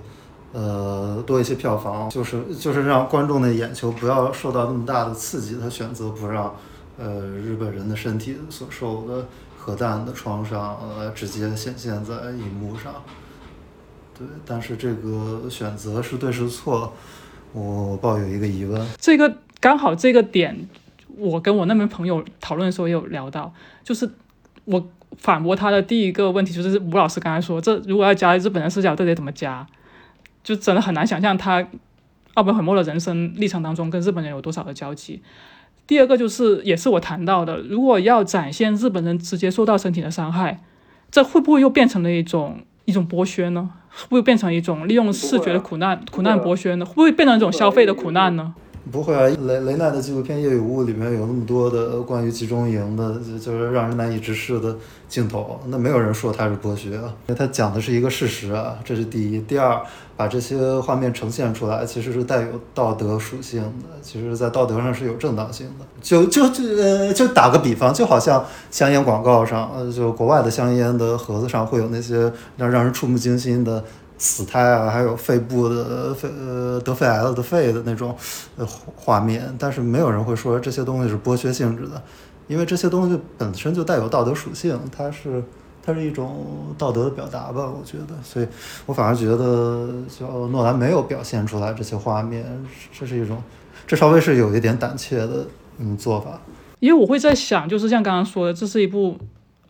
[SPEAKER 1] 呃多一些票房，就是就是让观众的眼球不要受到那么大的刺激，他选择不让呃日本人的身体所受的核弹的创伤呃直接显现在荧幕上。对，但是这个选择是对是错？我抱有一个疑问。
[SPEAKER 2] 这个刚好这个点，我跟我那边朋友讨论的时候也有聊到，就是我反驳他的第一个问题，就是吴老师刚才说，这如果要加日本人视角，这得怎么加？就真的很难想象他奥本海默的人生历程当中跟日本人有多少的交集。第二个就是也是我谈到的，如果要展现日本人直接受到身体的伤害，这会不会又变成了一种一种剥削呢？会不会变成一种利用视觉的苦难苦难剥削呢？会不会变成一种消费的苦难呢？
[SPEAKER 1] 不会啊，雷雷奈的纪录片《夜与雾》里面有那么多的关于集中营的，就是让人难以直视的镜头，那没有人说它是剥削啊，因为它讲的是一个事实啊，这是第一。第二，把这些画面呈现出来，其实是带有道德属性的，其实在道德上是有正当性的。就就就呃，就打个比方，就好像香烟广告上，呃，就国外的香烟的盒子上会有那些让让人触目惊心的。死胎啊，还有肺部的肺呃得肺癌了的肺的那种呃画面，但是没有人会说这些东西是剥削性质的，因为这些东西本身就带有道德属性，它是它是一种道德的表达吧，我觉得，所以我反而觉得就诺兰没有表现出来这些画面，这是一种这稍微是有一点胆怯的嗯做法，
[SPEAKER 2] 因为我会在想，就是像刚刚说的，这是一部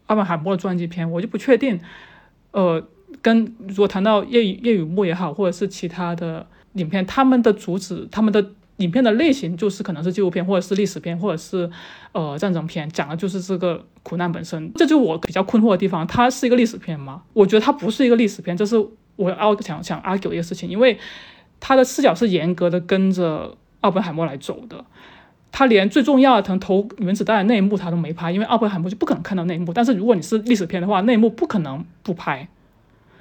[SPEAKER 2] 阿本海默的传记片，我就不确定，呃。跟如果谈到夜夜雨幕也好，或者是其他的影片，他们的主旨，他们的影片的类型就是可能是纪录片，或者是历史片，或者是呃战争片，讲的就是这个苦难本身。这就我比较困惑的地方，它是一个历史片吗？我觉得它不是一个历史片，这是我要想想 argue 一个事情，因为他的视角是严格的跟着奥本海默来走的，他连最重要的能投原子弹的那一幕他都没拍，因为奥本海默就不可能看到那一幕。但是如果你是历史片的话，那一幕不可能不拍。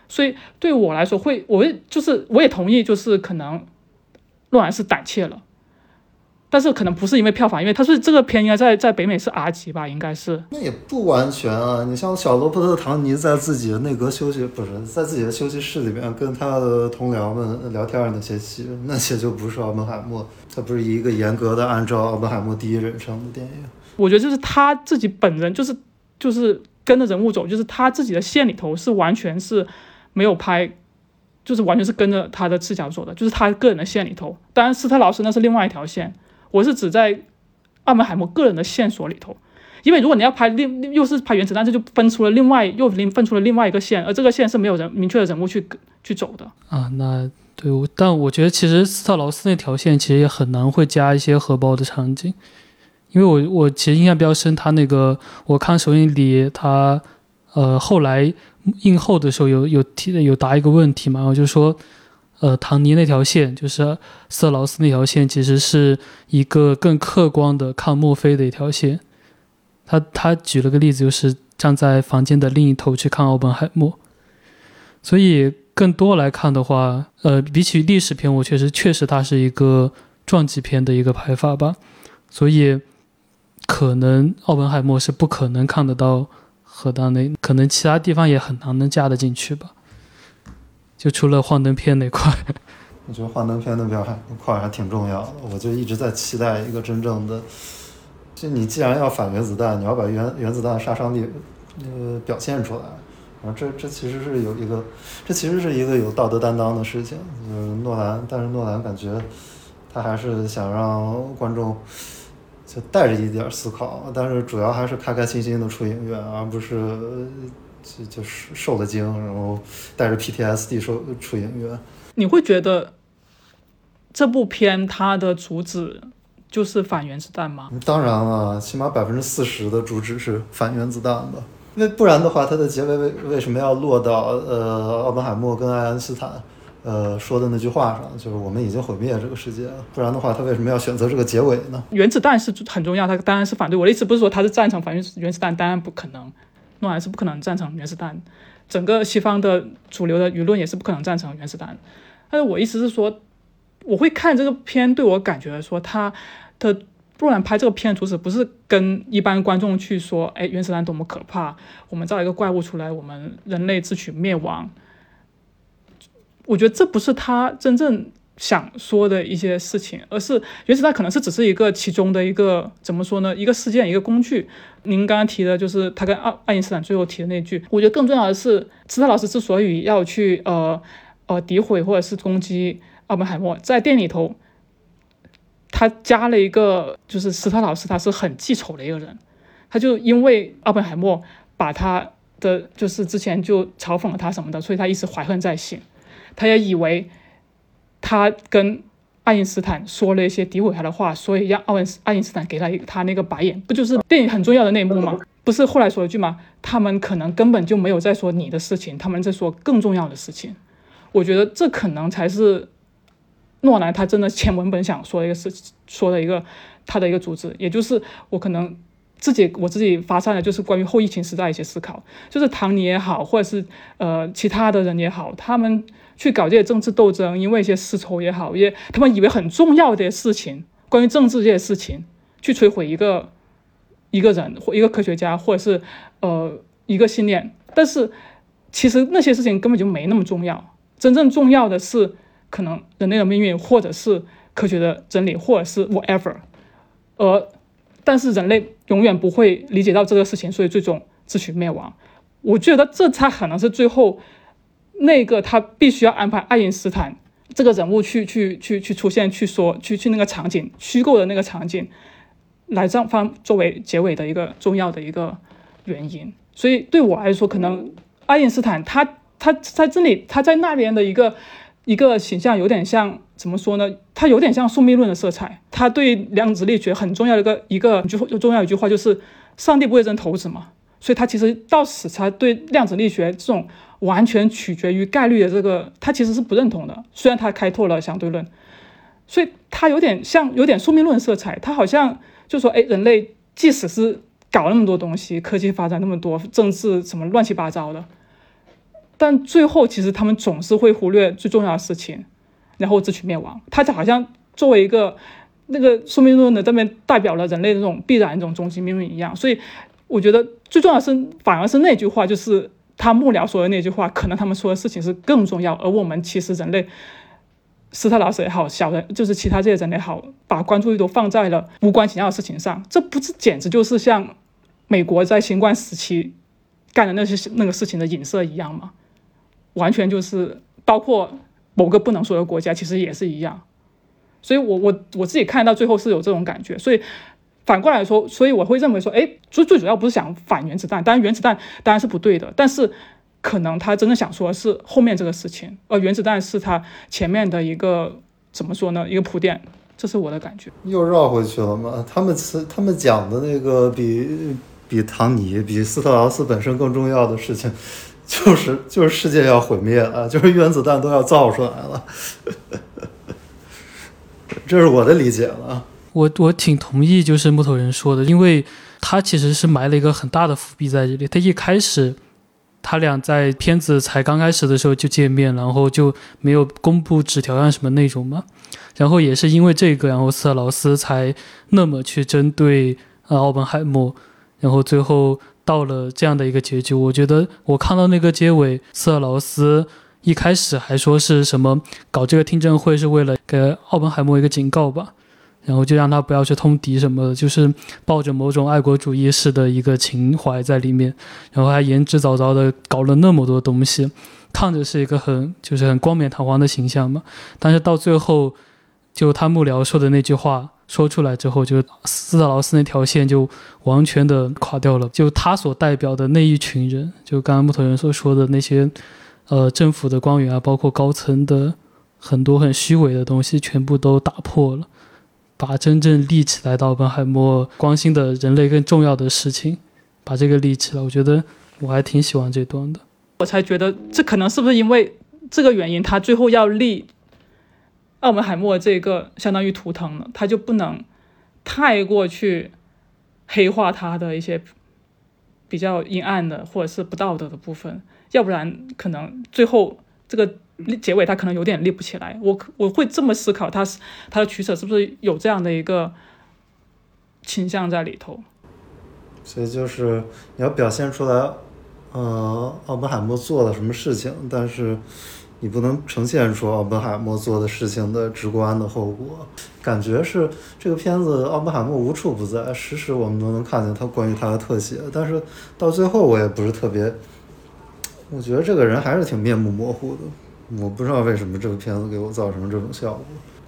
[SPEAKER 2] 所以对我来说，会我就是我也同意，就是可能诺兰是胆怯了，但是可能不是因为票房，因为他是这个片应该在在北美是 R 级吧，应该是。
[SPEAKER 1] 那也不完全啊，你像小罗伯特·唐尼在自己的内阁休息，不是在自己的休息室里面跟他的同僚们聊天那些戏，(laughs) 那些就不是奥本海默，他不是一个严格的按照奥本海默第一人称的电影。
[SPEAKER 2] 我觉得就是他自己本人就是就是跟着人物走，就是他自己的线里头是完全是。没有拍，就是完全是跟着他的视角走的，就是他个人的线里头。当然，斯特劳斯那是另外一条线，我是指在澳门海默个人的线索里头。因为如果你要拍另又是拍原子弹，这就分出了另外又另分出了另外一个线，而这个线是没有人明确的人物去去走的
[SPEAKER 3] 啊。那对，但我觉得其实斯特劳斯那条线其实也很难会加一些荷包的场景，因为我我其实印象比较深，他那个我看首映礼，他呃后来。映后的时候有有提有答一个问题嘛，然后就说，呃，唐尼那条线就是瑟劳斯那条线，其实是一个更客观的看墨菲的一条线。他他举了个例子，就是站在房间的另一头去看奥本海默。所以更多来看的话，呃，比起历史片，我确实确实它是一个传记片的一个拍法吧。所以可能奥本海默是不可能看得到。核弹那可能其他地方也很难能加得进去吧，就除了幻灯片那块。(laughs)
[SPEAKER 1] 我觉得幻灯片那边那块还挺重要的，我就一直在期待一个真正的。就你既然要反原子弹，你要把原原子弹杀伤力呃表现出来，然后这这其实是有一个，这其实是一个有道德担当的事情。就是诺兰，但是诺兰感觉他还是想让观众。就带着一点思考，但是主要还是开开心心的出影院，而不是就就是受了惊，然后带着 PTSD 受出影院。
[SPEAKER 2] 你会觉得这部片它的主旨就是反原子弹吗？
[SPEAKER 1] 当然了，起码百分之四十的主旨是反原子弹的，因为不然的话，它的结尾为为什么要落到呃奥本海默跟爱因斯坦？呃，说的那句话上，就是我们已经毁灭这个世界了，不然的话，他为什么要选择这个结尾呢？
[SPEAKER 2] 原子弹是很重要，他当然是反对。我的意思不是说他是赞成反原原子弹，当然不可能，诺兰是不可能赞成原子弹，整个西方的主流的舆论也是不可能赞成原子弹。但是我意思是说，我会看这个片，对我感觉说，他的诺兰拍这个片主旨不是跟一般观众去说，哎，原子弹多么可怕，我们造一个怪物出来，我们人类自取灭亡。我觉得这不是他真正想说的一些事情，而是原子弹可能是只是一个其中的一个怎么说呢？一个事件，一个工具。您刚刚提的就是他跟爱爱因斯坦最后提的那句。我觉得更重要的是，斯特老师之所以要去呃呃诋毁或者是攻击奥本海默，在店里头他加了一个，就是斯特老师，他是很记仇的一个人，他就因为奥本海默把他的就是之前就嘲讽了他什么的，所以他一直怀恨在心，他也以为他跟爱因斯坦说了一些诋毁他的话，所以让奥恩爱因斯坦给他他那个白眼，不就是电影很重要的内幕吗？不是后来说了一句吗？他们可能根本就没有在说你的事情，他们在说更重要的事情。我觉得这可能才是诺兰他真的前文本想说的一个事，说的一个他的一个主旨，也就是我可能自己我自己发散的就是关于后疫情时代一些思考，就是唐尼也好，或者是呃其他的人也好，他们去搞这些政治斗争，因为一些私仇也好，也他们以为很重要的事情，关于政治这些事情，去摧毁一个。一个人或一个科学家，或者是呃一个信念，但是其实那些事情根本就没那么重要。真正重要的是可能人类的命运，或者是科学的真理，或者是 whatever。而但是人类永远不会理解到这个事情，所以最终自取灭亡。我觉得这才可能是最后那个他必须要安排爱因斯坦这个人物去去去去出现，去说去去那个场景虚构的那个场景。来这方作为结尾的一个重要的一个原因，所以对我来说，可能爱因斯坦他他在这里他在那边的一个一个形象有点像怎么说呢？他有点像宿命论的色彩。他对量子力学很重要的一个一个就重要一句话就是上帝不会扔骰子嘛，所以他其实到死他对量子力学这种完全取决于概率的这个他其实是不认同的。虽然他开拓了相对论，所以他有点像有点宿命论色彩，他好像。就说，哎，人类即使是搞那么多东西，科技发展那么多，政治什么乱七八糟的，但最后其实他们总是会忽略最重要的事情，然后自取灭亡。他就好像作为一个那个宿命论的这边代表了人类这种必然一种终极命运一样。所以我觉得最重要是，反而是那句话，就是他幕僚说的那句话，可能他们说的事情是更重要，而我们其实人类。斯特劳斯也好，小人就是其他这些人也好，把关注力都放在了无关紧要的事情上，这不是简直就是像美国在新冠时期干的那些那个事情的影射一样吗？完全就是包括某个不能说的国家，其实也是一样。所以，我我我自己看到最后是有这种感觉。所以反过来说，所以我会认为说，哎，最最主要不是想反原子弹，当然原子弹当然是不对的，但是。可能他真的想说的是后面这个事情，而原子弹是他前面的一个怎么说呢？一个铺垫，这是我的感觉。
[SPEAKER 1] 又绕回去了吗？他们词他们讲的那个比比唐尼比斯特劳斯本身更重要的事情，就是就是世界要毁灭了，就是原子弹都要造出来了。(laughs) 这是我的理解了。
[SPEAKER 3] 我我挺同意，就是木头人说的，因为他其实是埋了一个很大的伏笔在这里。他一开始。他俩在片子才刚开始的时候就见面，然后就没有公布纸条上什么内容嘛。然后也是因为这个，然后斯特劳斯才那么去针对呃奥本海默，然后最后到了这样的一个结局。我觉得我看到那个结尾，斯特劳斯一开始还说是什么搞这个听证会是为了给奥本海默一个警告吧。然后就让他不要去通敌什么的，就是抱着某种爱国主义式的一个情怀在里面，然后还言之凿凿的搞了那么多东西，看着是一个很就是很冠冕堂皇的形象嘛。但是到最后，就他幕僚说的那句话说出来之后，就斯特劳斯那条线就完全的垮掉了。就他所代表的那一群人，就刚刚木头人所说的那些，呃，政府的官员啊，包括高层的很多很虚伪的东西，全部都打破了。把真正立起来，到本海默关心的人类更重要的事情，把这个立起来，我觉得我还挺喜欢这段的。
[SPEAKER 2] 我才觉得这可能是不是因为这个原因，他最后要立奥本海默这个相当于图腾了，他就不能太过去黑化他的一些比较阴暗的或者是不道德的部分，要不然可能最后这个。结尾他可能有点立不起来，我我会这么思考，他他的取舍是不是有这样的一个倾向在里头？
[SPEAKER 1] 所以就是你要表现出来，呃，奥本海默做了什么事情，但是你不能呈现出奥本海默做的事情的直观的后果。感觉是这个片子奥本海默无处不在，时时我们都能看见他关于他的特写，但是到最后我也不是特别，我觉得这个人还是挺面目模糊的。我不知道为什么这个片子给我造成这种效果，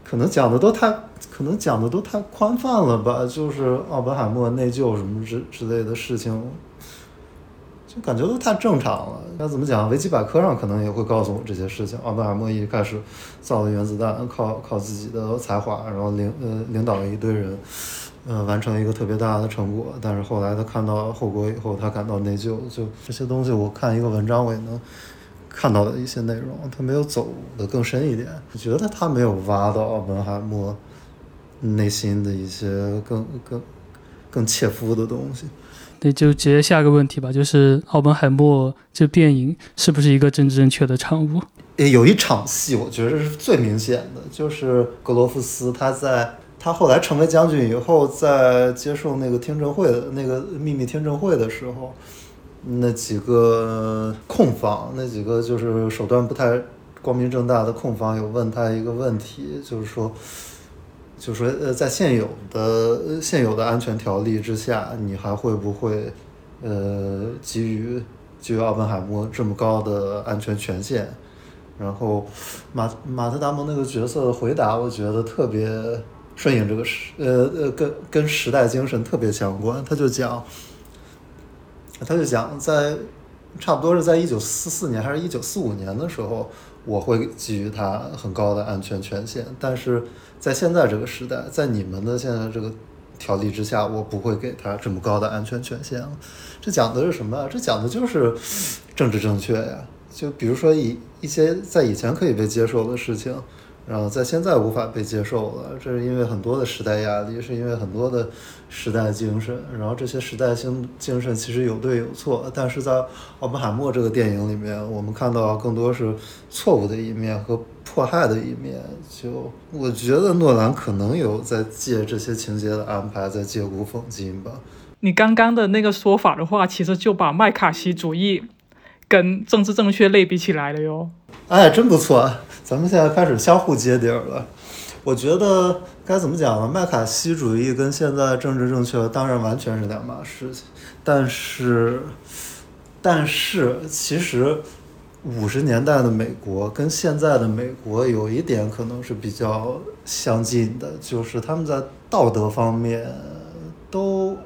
[SPEAKER 1] 可能讲的都太，可能讲的都太宽泛了吧？就是奥本海默内疚什么之之类的事情，就感觉都太正常了。该怎么讲？维基百科上可能也会告诉我这些事情。奥本海默一开始造了原子弹，靠靠自己的才华，然后领呃领导了一堆人，呃完成一个特别大的成果。但是后来他看到后果以后，他感到内疚。就这些东西，我看一个文章我也能看到的一些内容，他没有走得更深一点。我觉得他没有挖到奥本海默内心的一些更更更切肤的东西。
[SPEAKER 3] 那就直接下个问题吧，就是奥本海默这电影是不是一个政治正确的产物？
[SPEAKER 1] 诶有一场戏，我觉得是最明显的，就是格罗夫斯他在他后来成为将军以后，在接受那个听证会的那个秘密听证会的时候，那几个控方，那几个就是手段不太光明正大的控方，有问他一个问题，就是说。就是说，呃，在现有的现有的安全条例之下，你还会不会，呃，给予给予奥本海默这么高的安全权限？然后马马特达蒙那个角色的回答，我觉得特别顺应这个时，呃呃，跟跟时代精神特别相关。他就讲，他就讲在差不多是在一九四四年还是一九四五年的时候，我会给予他很高的安全权限，但是在现在这个时代，在你们的现在这个条例之下，我不会给他这么高的安全权限了。这讲的是什么？这讲的就是政治正确呀。就比如说以一些在以前可以被接受的事情，然后在现在无法被接受了，这是因为很多的时代压力，是因为很多的时代精神。然后这些时代精精神其实有对有错，但是在奥本海默这个电影里面，我们看到更多是错误的一面和迫害的一面。就我觉得诺兰可能有在借这些情节的安排，在借古讽今吧。
[SPEAKER 2] 你刚刚的那个说法的话，其实就把麦卡锡主义跟政治正确类比起来了哟。
[SPEAKER 1] 哎，真不错，咱们现在开始相互接底儿了。我觉得该怎么讲呢？麦卡锡主义跟现在政治正确当然完全是两码事情，但是，但是其实五十年代的美国跟现在的美国有一点可能是比较相近的，就是他们在道德方面都。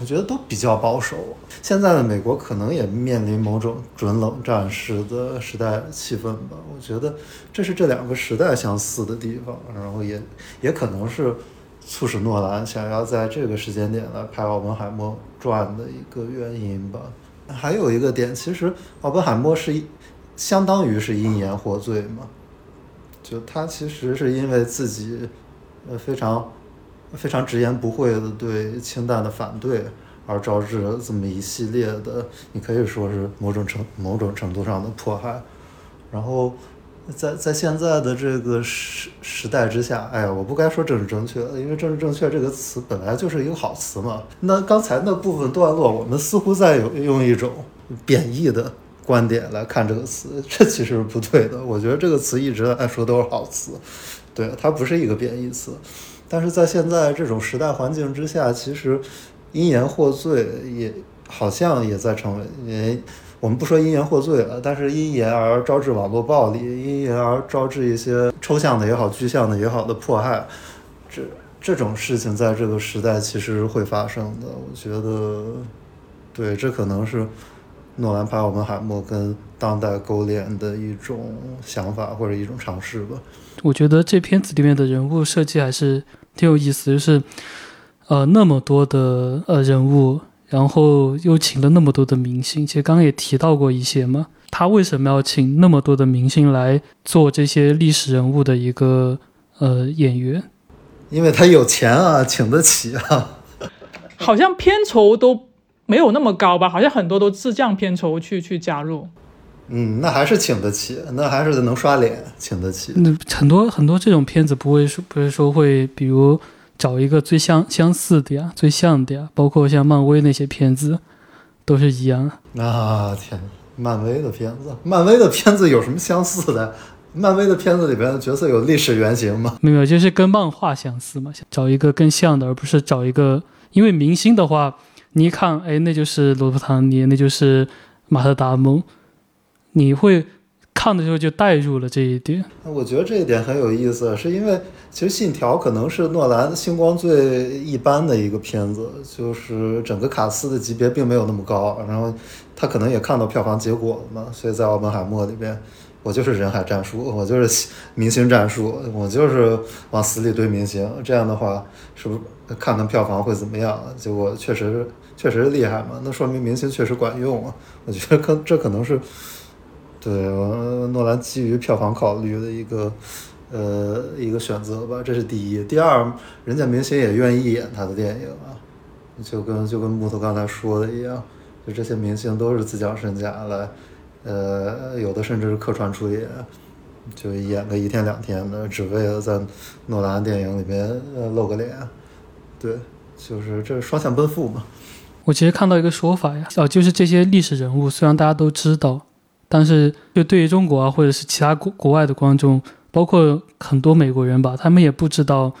[SPEAKER 1] 我觉得都比较保守。现在的美国可能也面临某种准冷战式的时代气氛吧。我觉得这是这两个时代相似的地方，然后也也可能是促使诺兰想要在这个时间点来拍《奥本海默传》的一个原因吧。还有一个点，其实奥本海默是一相当于是因言获罪嘛，就他其实是因为自己呃非常。非常直言不讳的对氢弹的反对，而招致了这么一系列的，你可以说是某种程某种程度上的迫害。然后，在在现在的这个时时代之下，哎呀，我不该说政治正确，因为政治正确这个词本来就是一个好词嘛。那刚才那部分段落，我们似乎在有用一种贬义的观点来看这个词，这其实是不对的。我觉得这个词一直来说都是好词，对，它不是一个贬义词。但是在现在这种时代环境之下，其实因言获罪也好像也在成为，也我们不说因言获罪了，但是因言而招致网络暴力，因言而招致一些抽象的也好、具象的也好的迫害，这这种事情在这个时代其实会发生的。我觉得，对，这可能是诺兰拍奥本海默跟当代勾连的一种想法或者一种尝试吧。
[SPEAKER 3] 我觉得这片子里面的人物设计还是。挺有意思，就是，呃，那么多的呃人物，然后又请了那么多的明星。其实刚刚也提到过一些嘛，他为什么要请那么多的明星来做这些历史人物的一个呃演员？
[SPEAKER 1] 因为他有钱啊，请得起啊。(laughs)
[SPEAKER 2] 好像片酬都没有那么高吧？好像很多都自降片酬去去加入。
[SPEAKER 1] 嗯，那还是请得起，那还是能刷脸，请得起。
[SPEAKER 3] 那很多很多这种片子不会说，不是说会，比如找一个最相相似的呀，最像的呀，包括像漫威那些片子，都是一样。
[SPEAKER 1] 啊天，漫威的片子，漫威的片子有什么相似的？漫威的片子里边的角色有历史原型吗？
[SPEAKER 3] 没有，就是跟漫画相似嘛，找一个更像的，而不是找一个，因为明星的话，你一看，哎，那就是罗伯·唐尼，那就是马特·达蒙。你会看的时候就带入了这一点。
[SPEAKER 1] 我觉得这一点很有意思，是因为其实《信条》可能是诺兰星光最一般的一个片子，就是整个卡斯的级别并没有那么高，然后他可能也看到票房结果了嘛，所以在奥本海默里边。我就是人海战术，我就是明星战术，我就是往死里堆明星。这样的话，是不是看看票房会怎么样？结果确实确实厉害嘛，那说明明星确实管用啊。我觉得可这可能是对诺兰基于票房考虑的一个呃一个选择吧。这是第一，第二，人家明星也愿意演他的电影啊，就跟就跟木头刚才说的一样，就这些明星都是自降身价来。呃，有的甚至是客串出演，就演个一天两天的，只为了在诺兰电影里面呃露个脸。对，就是这双向奔赴嘛。
[SPEAKER 3] 我其实看到一个说法呀，哦，就是这些历史人物虽然大家都知道，但是就对于中国啊，或者是其他国国外的观众，包括很多美国人吧，他们也不知道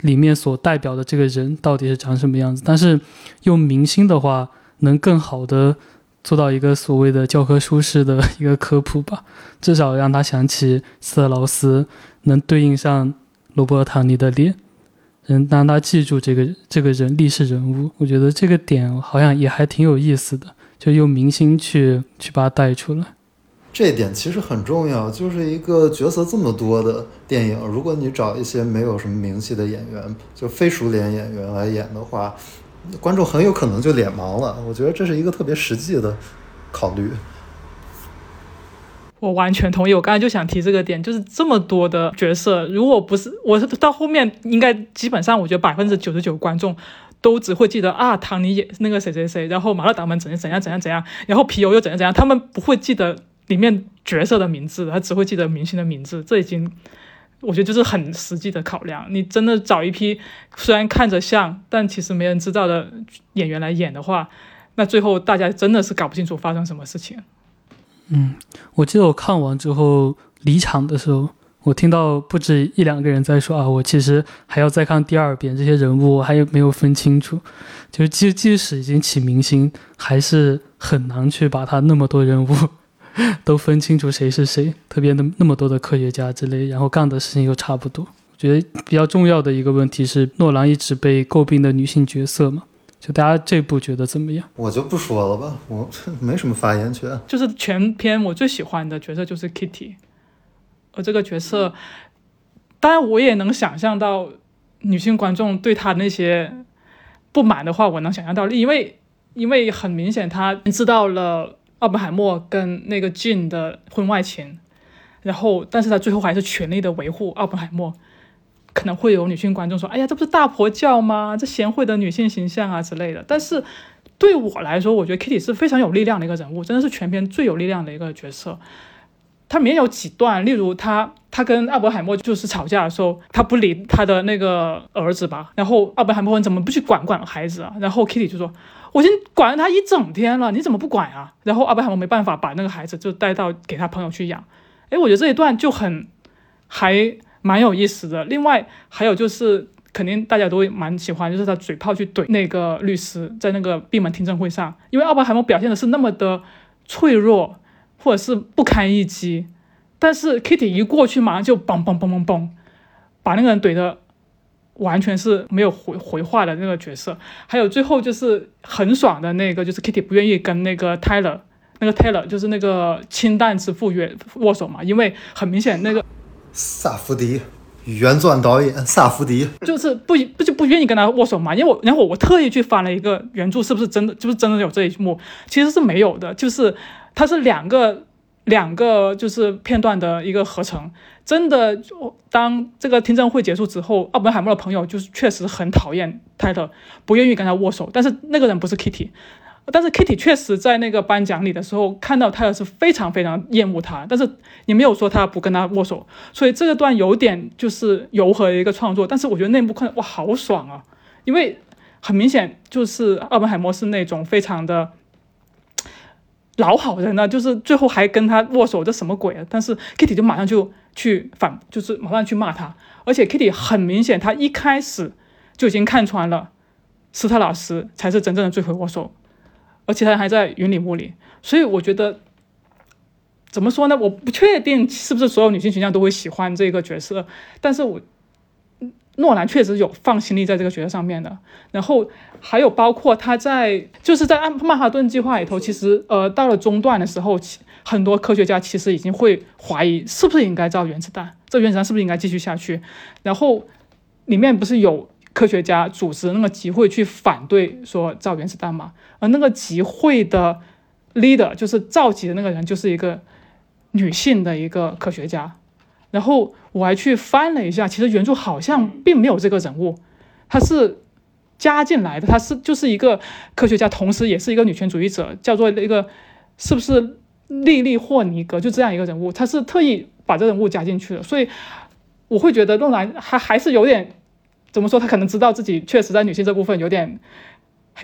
[SPEAKER 3] 里面所代表的这个人到底是长什么样子。但是用明星的话，能更好的。做到一个所谓的教科书式的一个科普吧，至少让他想起斯特劳斯，能对应上罗伯特·唐尼的脸，能让他记住这个这个人历史人物。我觉得这个点好像也还挺有意思的，就用明星去去把他带出来。
[SPEAKER 1] 这点其实很重要，就是一个角色这么多的电影，如果你找一些没有什么名气的演员，就非熟脸演员来演的话。观众很有可能就脸盲了，我觉得这是一个特别实际的考虑。
[SPEAKER 2] 我完全同意，我刚才就想提这个点，就是这么多的角色，如果不是我到后面，应该基本上我觉得百分之九十九观众都只会记得啊，唐尼演那个谁谁谁，然后马勒达门怎样怎样怎样怎样，然后皮尤又怎样怎样，他们不会记得里面角色的名字，他只会记得明星的名字，这已经。我觉得就是很实际的考量。你真的找一批虽然看着像，但其实没人知道的演员来演的话，那最后大家真的是搞不清楚发生什么事情。
[SPEAKER 3] 嗯，我记得我看完之后离场的时候，我听到不止一两个人在说啊，我其实还要再看第二遍，这些人物我还有没有分清楚。就是即即使已经起明星，还是很难去把他那么多人物。(laughs) 都分清楚谁是谁，特别那那么多的科学家之类，然后干的事情又差不多。我觉得比较重要的一个问题是，诺兰一直被诟病的女性角色嘛，就大家这部觉得怎么样？
[SPEAKER 1] 我就不说了吧，我 (laughs) 没什么发言权。
[SPEAKER 2] 就是全片我最喜欢的角色就是 Kitty，而这个角色，当然我也能想象到女性观众对她那些不满的话，我能想象到，因为因为很明显她知道了。奥本海默跟那个 Jane 的婚外情，然后，但是她最后还是全力的维护奥本海默。可能会有女性观众说：“哎呀，这不是大婆教吗？这贤惠的女性形象啊之类的。”但是对我来说，我觉得 Kitty 是非常有力量的一个人物，真的是全片最有力量的一个角色。他里面有几段，例如他他跟奥本海默就是吵架的时候，他不理他的那个儿子吧，然后奥本海默问：“怎么不去管管孩子啊？”然后 Kitty 就说。我已经管了他一整天了，你怎么不管啊？然后阿贝海默没办法把那个孩子就带到给他朋友去养。哎，我觉得这一段就很还蛮有意思的。另外还有就是，肯定大家都蛮喜欢，就是他嘴炮去怼那个律师，在那个闭门听证会上，因为奥巴海默表现的是那么的脆弱或者是不堪一击，但是 Kitty 一过去马上就嘣嘣嘣嘣嘣，把那个人怼的。完全是没有回回话的那个角色，还有最后就是很爽的那个，就是 Kitty 不愿意跟那个 Taylor，那个 Taylor 就是那个氢弹之父约握手嘛，因为很明显那个
[SPEAKER 1] 萨福迪原作导演萨福迪
[SPEAKER 2] 就是不不就不愿意跟他握手嘛，因为我然后我特意去翻了一个原著，是不是真的，就是真的有这一幕，其实是没有的，就是它是两个。两个就是片段的一个合成，真的，当这个听证会结束之后，奥本海默的朋友就是确实很讨厌泰勒，不愿意跟他握手。但是那个人不是 Kitty，但是 Kitty 确实在那个颁奖礼的时候看到泰勒是非常非常厌恶他，但是也没有说他不跟他握手。所以这个段有点就是柔和的一个创作，但是我觉得那部看哇好爽啊，因为很明显就是奥本海默是那种非常的。老好人呢，就是最后还跟他握手，这什么鬼啊？但是 Kitty 就马上就去反，就是马上去骂他。而且 Kitty 很明显，他一开始就已经看穿了斯特老师才是真正的罪魁祸首，而且他还在云里雾里。所以我觉得怎么说呢？我不确定是不是所有女性形象都会喜欢这个角色，但是我诺兰确实有放心力在这个角色上面的。然后还有包括他在就是在曼哈顿计划里头，其实呃到了中段的时候，很多科学家其实已经会怀疑是不是应该造原子弹，这原子弹是不是应该继续下去？然后里面不是有科学家组织那个集会去反对说造原子弹嘛？而那个集会的 leader 就是召集的那个人就是一个。女性的一个科学家，然后我还去翻了一下，其实原著好像并没有这个人物，他是加进来的，他是就是一个科学家，同时也是一个女权主义者，叫做那个是不是莉莉霍尼格，就这样一个人物，他是特意把这人物加进去的，所以我会觉得诺兰还还是有点怎么说，他可能知道自己确实在女性这部分有点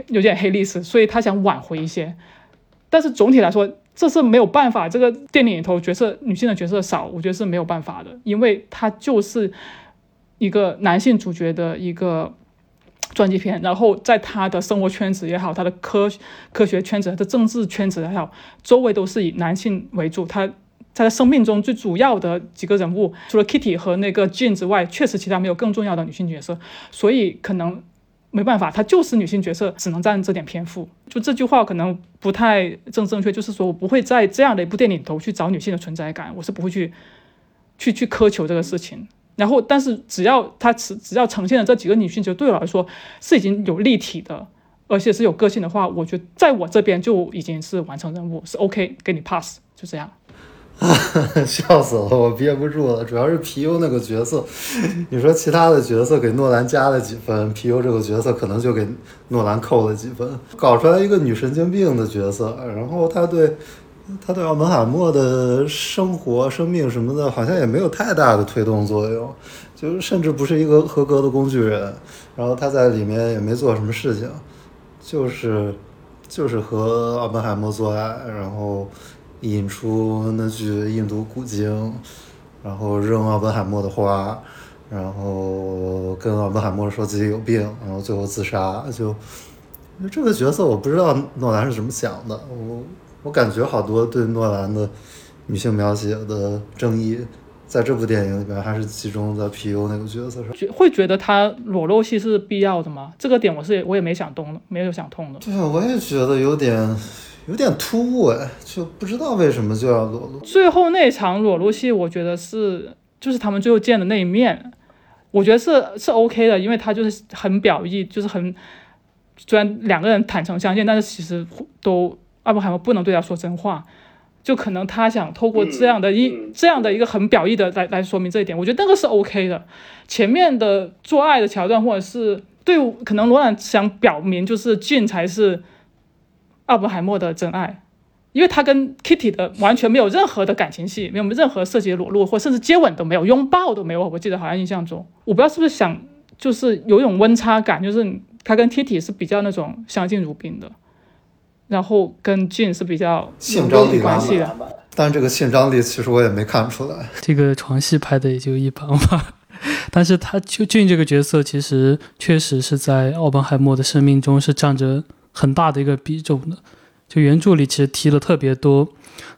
[SPEAKER 2] 有点黑历史，所以他想挽回一些，但是总体来说。这是没有办法，这个电影里头角色女性的角色少，我觉得是没有办法的，因为它就是一个男性主角的一个传记片，然后在他的生活圈子也好，他的科科学圈子、他的政治圈子也好，周围都是以男性为主。他在他生命中最主要的几个人物，除了 Kitty 和那个 Jane 之外，确实其他没有更重要的女性角色，所以可能。没办法，她就是女性角色，只能占这点篇幅。就这句话可能不太正正确，就是说我不会在这样的一部电影里头去找女性的存在感，我是不会去去去苛求这个事情。然后，但是只要她只只要呈现的这几个女性，就对我来说是已经有立体的，而且是有个性的话，我觉得在我这边就已经是完成任务，是 OK，给你 pass，就这样。(laughs)
[SPEAKER 1] 笑死了，我憋不住了。主要是皮尤那个角色，你说其他的角色给诺兰加了几分，皮尤这个角色可能就给诺兰扣了几分。搞出来一个女神经病的角色，然后他对他对奥本海默的生活、生命什么的，好像也没有太大的推动作用，就甚至不是一个合格的工具人。然后他在里面也没做什么事情，就是就是和奥本海默做爱，然后。引出那句印度古经，然后扔奥本海默的花，然后跟奥本海默说自己有病，然后最后自杀。就这个角色，我不知道诺兰是怎么想的。我我感觉好多对诺兰的女性描写的争议，在这部电影里边还是集中在 P.U 那个角色上。
[SPEAKER 2] 觉会觉得他裸露戏是必要的吗？这个点我是我也没想通，没有想通的。
[SPEAKER 1] 对啊，我也觉得有点。有点突兀哎，就不知道为什么就要裸露。
[SPEAKER 2] 最后那场裸露戏，我觉得是就是他们最后见的那一面，我觉得是是 OK 的，因为他就是很表意，就是很虽然两个人坦诚相见，但是其实都阿布海默不能对他说真话，就可能他想透过这样的一这样的一个很表意的来来说明这一点，我觉得那个是 OK 的。前面的做爱的桥段，或者是对可能罗兰想表明就是俊才是。奥本海默的真爱，因为他跟 Kitty 的完全没有任何的感情戏，没有任何涉及裸露或甚至接吻都没有，拥抱都没有。我记得好像印象中，我不知道是不是想就是有一种温差感，就是他跟 Kitty 是比较那种相敬如宾的，然后跟 Jane 是比较
[SPEAKER 1] 性张力
[SPEAKER 2] 关系的。
[SPEAKER 1] 但是这个性张力其实我也没看出来，
[SPEAKER 3] 这个床戏拍的也就一般吧。(laughs) 但是他就 Jane 这个角色，其实确实是在奥本海默的生命中是占着。很大的一个比重的，就原著里其实提了特别多，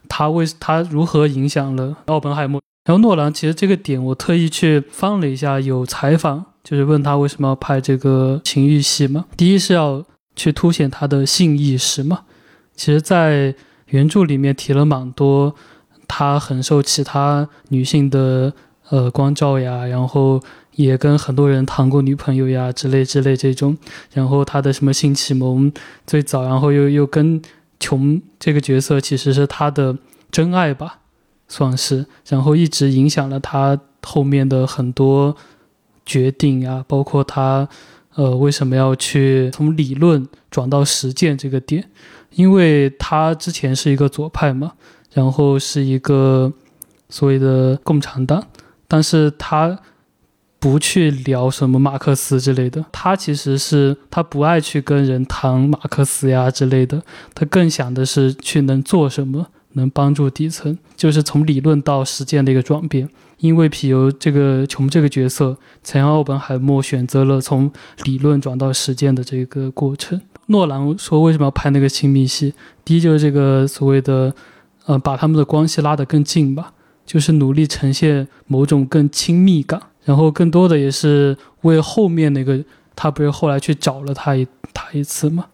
[SPEAKER 3] 他为他如何影响了奥本海默。然后诺兰其实这个点我特意去翻了一下，有采访就是问他为什么要拍这个情欲戏嘛？第一是要去凸显他的性意识嘛。其实，在原著里面提了蛮多，他很受其他女性的呃光照呀，然后。也跟很多人谈过女朋友呀之类之类这种，然后他的什么性启蒙最早，然后又又跟琼这个角色其实是他的真爱吧，算是，然后一直影响了他后面的很多决定啊，包括他呃为什么要去从理论转到实践这个点，因为他之前是一个左派嘛，然后是一个所谓的共产党，但是他。不去聊什么马克思之类的，他其实是他不爱去跟人谈马克思呀之类的，他更想的是去能做什么，能帮助底层，就是从理论到实践的一个转变。因为皮尤这个琼这个角色，才让奥本海默选择了从理论转到实践的这个过程。诺兰说为什么要拍那个亲密戏？第一就是这个所谓的，呃，把他们的关系拉得更近吧，就是努力呈现某种更亲密感，然后更多的也是为后面那个他不是后来去找了他一他一次嘛，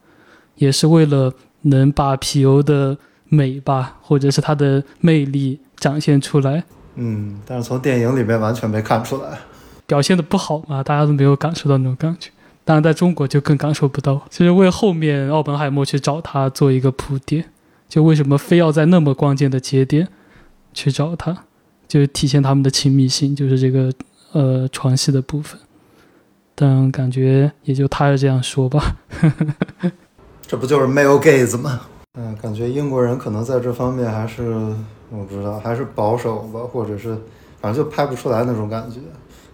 [SPEAKER 3] 也是为了能把皮尤的美吧，或者是他的魅力展现出来。
[SPEAKER 1] 嗯，但是从电影里面完全没看出来。
[SPEAKER 3] 表现的不好嘛，大家都没有感受到那种感觉。当然，在中国就更感受不到，就是为后面奥本海默去找他做一个铺垫。就为什么非要在那么关键的节点去找他，就体现他们的亲密性，就是这个呃床戏的部分。但感觉也就他是这样说吧。(laughs)
[SPEAKER 1] 这不就是 male gaze 吗？嗯，感觉英国人可能在这方面还是我不知道，还是保守吧，或者是反正就拍不出来那种感觉。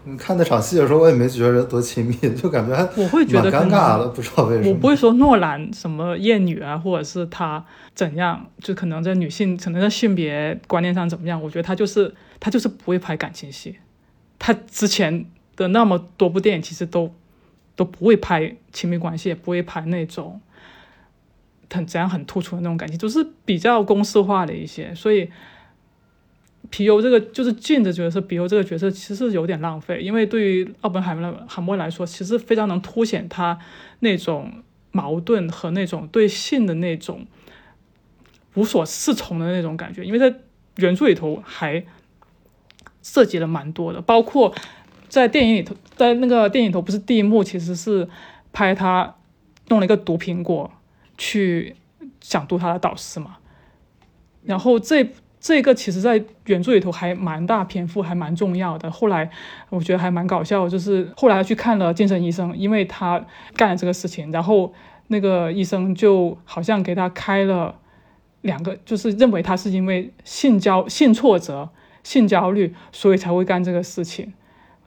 [SPEAKER 1] 你看那场戏的时候，我也没觉得多亲密，就感觉还
[SPEAKER 2] 我会觉得
[SPEAKER 1] 尴尬的，不知道为什么。
[SPEAKER 2] 我不会说诺兰什么厌女啊，或者是他怎样，就可能在女性可能在性别观念上怎么样？我觉得他就是他就是不会拍感情戏，他之前的那么多部电影其实都都不会拍亲密关系，也不会拍那种很怎样很突出的那种感情，都是比较公式化的一些，所以。皮尤这个就是镜的角色，皮尤这个角色其实有点浪费，因为对于奥本海默海默来说，其实非常能凸显他那种矛盾和那种对性的那种无所适从的那种感觉。因为在原著里头还涉及了蛮多的，包括在电影里头，在那个电影里头不是第一幕其实是拍他弄了一个毒苹果去想毒他的导师嘛，然后这。这个其实，在原著里头还蛮大篇幅，还蛮重要的。后来我觉得还蛮搞笑，就是后来他去看了精神医生，因为他干了这个事情，然后那个医生就好像给他开了两个，就是认为他是因为性交、性挫折、性焦虑，所以才会干这个事情。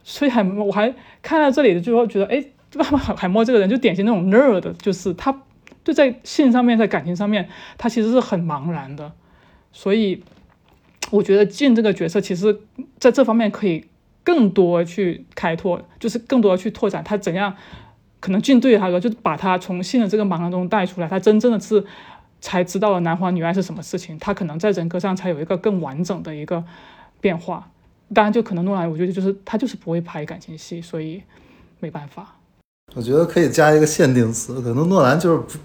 [SPEAKER 2] 所以很，我还看到这里的最后，觉得哎，海 (laughs) 海默这个人就典型那种 nerd，就是他就在性上面，在感情上面，他其实是很茫然的，所以。我觉得进这个角色，其实在这方面可以更多去开拓，就是更多去拓展他怎样可能进对他说，就把他从性的这个茫然中带出来，他真正的是才知道了男欢女爱是什么事情，他可能在人格上才有一个更完整的一个变化。当然，就可能诺兰，我觉得就是他就是不会拍感情戏，所以没办法。
[SPEAKER 1] 我觉得可以加一个限定词，可能诺兰就是不。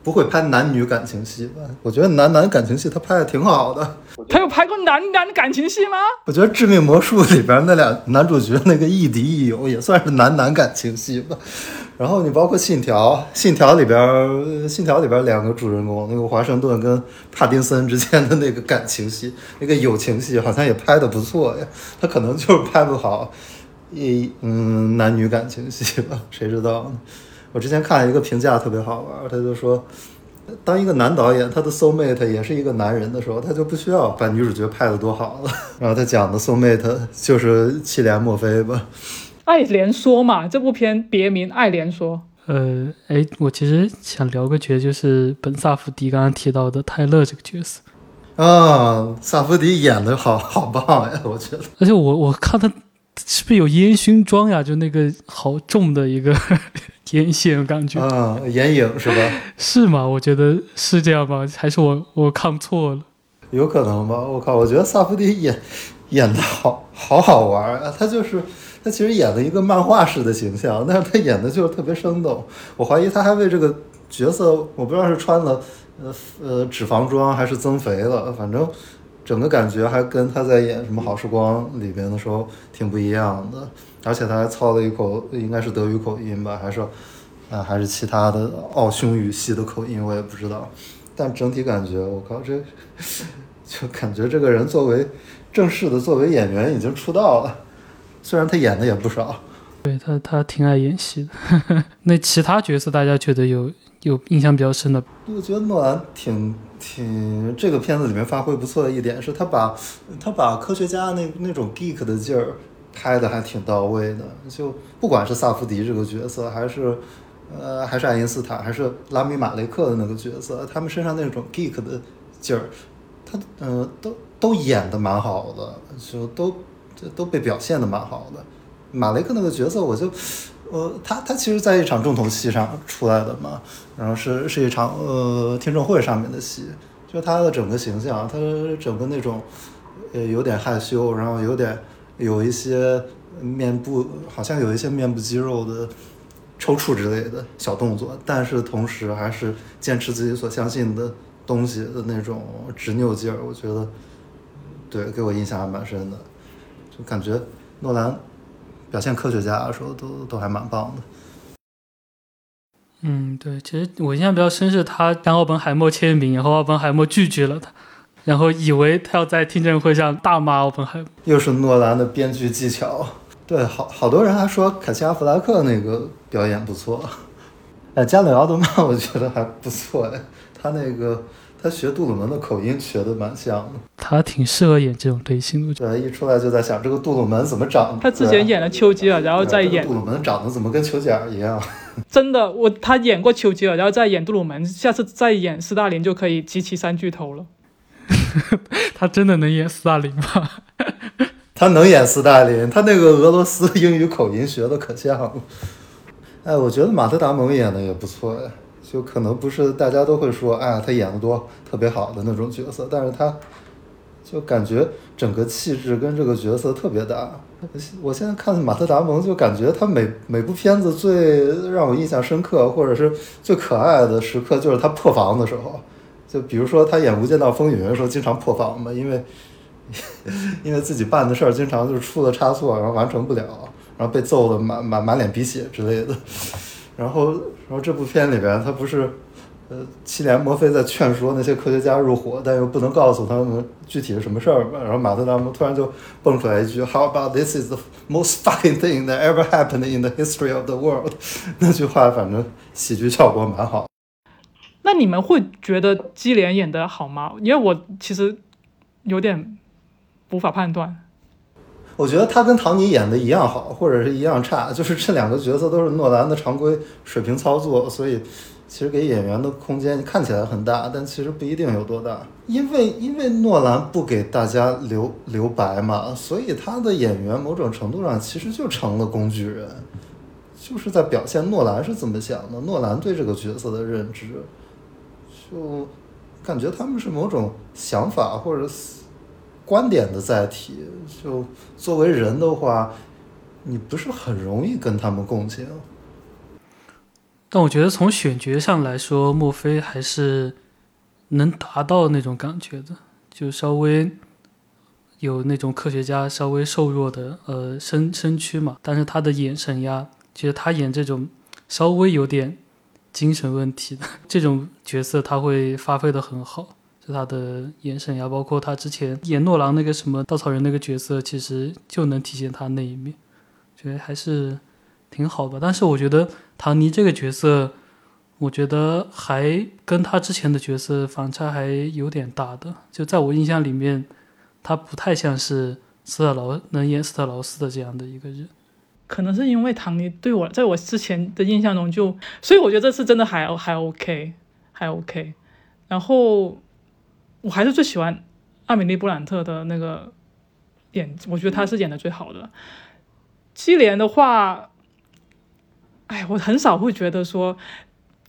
[SPEAKER 1] 不会拍男女感情戏吧？我觉得男男感情戏他拍的挺好的。
[SPEAKER 2] 他有拍过男男感情戏吗？
[SPEAKER 1] 我觉得《致命魔术》里边那俩 (laughs) 男主角那个亦敌亦友也算是男男感情戏吧。然后你包括《信条》，《信条》里边，《信条》里边两个主人公，那个华盛顿跟帕丁森之间的那个感情戏，(laughs) 那个友情戏好像也拍的不错呀。他可能就是拍不好一嗯男女感情戏吧，谁知道呢？我之前看了一个评价特别好玩，他就说，当一个男导演他的 soul mate 也是一个男人的时候，他就不需要把女主角拍的多好了。(laughs) 然后他讲的 soul mate 就是气连墨菲吧，
[SPEAKER 2] 爱莲说嘛，这部片别名爱莲说。
[SPEAKER 3] 呃，哎，我其实想聊个角，就是本萨福迪刚刚提到的泰勒这个角色。
[SPEAKER 1] 啊，萨福迪演的好好棒呀，我觉得。
[SPEAKER 3] 而且我我看他是不是有烟熏妆呀？就那个好重的一个。(laughs) 眼线感觉
[SPEAKER 1] 啊，眼影是吧？
[SPEAKER 3] 是吗？我觉得是这样吧，还是我我看错了？
[SPEAKER 1] 有可能吧。我靠，我觉得萨福迪演演的好好好玩啊！他就是他其实演了一个漫画式的形象，但是他演的就是特别生动。我怀疑他还为这个角色，我不知道是穿了呃呃脂肪装还是增肥了，反正整个感觉还跟他在演什么《好时光》里边的时候挺不一样的。而且他还操了一口，应该是德语口音吧，还是，啊，还是其他的奥匈语系的口音，我也不知道。但整体感觉，我靠，这就感觉这个人作为正式的作为演员已经出道了，(laughs) 虽然他演的也不少。
[SPEAKER 3] 对他，他挺爱演戏的。那其他角色大家觉得有有印象比较深的？
[SPEAKER 1] 我觉得诺兰挺挺这个片子里面发挥不错的一点是他把他把科学家那那种 geek 的劲儿。拍的还挺到位的，就不管是萨福迪这个角色，还是，呃，还是爱因斯坦，还是拉米马雷克的那个角色，他们身上那种 geek 的劲儿，他，呃，都都演的蛮好的，就都就都被表现的蛮好的。马雷克那个角色，我就，呃，他他其实在一场重头戏上出来的嘛，然后是是一场呃听证会上面的戏，就他的整个形象，他整个那种呃有点害羞，然后有点有一些面部好像有一些面部肌肉的抽搐之类的小动作，但是同时还是坚持自己所相信的东西的那种执拗劲儿，我觉得对给我印象还蛮深的，就感觉诺兰表现科学家的时候都都还蛮棒的。
[SPEAKER 3] 嗯，对，其实我印象比较深是他让奥本海默签名，然后奥本海默拒绝了他，然后以为他要在听证会上大骂奥本海默。
[SPEAKER 1] 又是诺兰的编剧技巧，对，好好多人还说凯西·阿弗拉克那个表演不错，哎，加里奥德曼我觉得还不错哎，他那个他学杜鲁门的口音学的蛮像的，
[SPEAKER 3] 他挺适合演这种类型的。
[SPEAKER 1] 对，一出来就在想这个杜鲁门怎么长的。
[SPEAKER 2] 他之前演了丘吉尔，然后再演
[SPEAKER 1] 杜鲁门长得怎么跟丘吉尔一样？
[SPEAKER 2] 真的，我他演过丘吉尔，然后再演杜鲁门，下次再演斯大林就可以集齐三巨头了。(laughs)
[SPEAKER 3] 他真的能演斯大林吗？
[SPEAKER 1] 他能演斯大林，他那个俄罗斯英语口音学的可像了。哎，我觉得马特·达蒙演的也不错哎，就可能不是大家都会说，哎，他演的多特别好的那种角色，但是他就感觉整个气质跟这个角色特别搭。我现在看马特·达蒙，就感觉他每每部片子最让我印象深刻，或者是最可爱的时刻，就是他破防的时候。就比如说他演《无间道风云》的时候，经常破防嘛，因为 (laughs) 因为自己办的事儿经常就是出了差错，然后完成不了，然后被揍的满满满脸鼻血之类的。然后，然后这部片里边他不是。呃，七连摩菲在劝说那些科学家入伙，但又不能告诉他们具体是什么事儿吧。然后马特·达蒙突然就蹦出来一句：“How about this is the most fucking thing that ever happened in the history of the world？” (laughs) 那句话反正喜剧效果蛮好。
[SPEAKER 2] 那你们会觉得基连演的好吗？因为我其实有点无法判断。
[SPEAKER 1] 我觉得他跟唐尼演的一样好，或者是一样差，就是这两个角色都是诺兰的常规水平操作，所以。其实给演员的空间看起来很大，但其实不一定有多大。因为因为诺兰不给大家留留白嘛，所以他的演员某种程度上其实就成了工具人，就是在表现诺兰是怎么想的，诺兰对这个角色的认知，就感觉他们是某种想法或者观点的载体。就作为人的话，你不是很容易跟他们共情。
[SPEAKER 3] 但我觉得从选角上来说，墨菲还是能达到那种感觉的，就稍微有那种科学家稍微瘦弱的呃身身躯嘛，但是他的眼神呀，其实他演这种稍微有点精神问题的这种角色，他会发挥的很好，就他的眼神呀，包括他之前演诺兰那个什么稻草人那个角色，其实就能体现他那一面，觉得还是。挺好的，但是我觉得唐尼这个角色，我觉得还跟他之前的角色反差还有点大的。就在我印象里面，他不太像是斯特劳能演斯特劳斯的这样的一个人。
[SPEAKER 2] 可能是因为唐尼对我在我之前的印象中就，所以我觉得这次真的还还 OK，还 OK。然后我还是最喜欢艾米丽布兰特的那个演，我觉得她是演的最好的。基连的话。哎，我很少会觉得说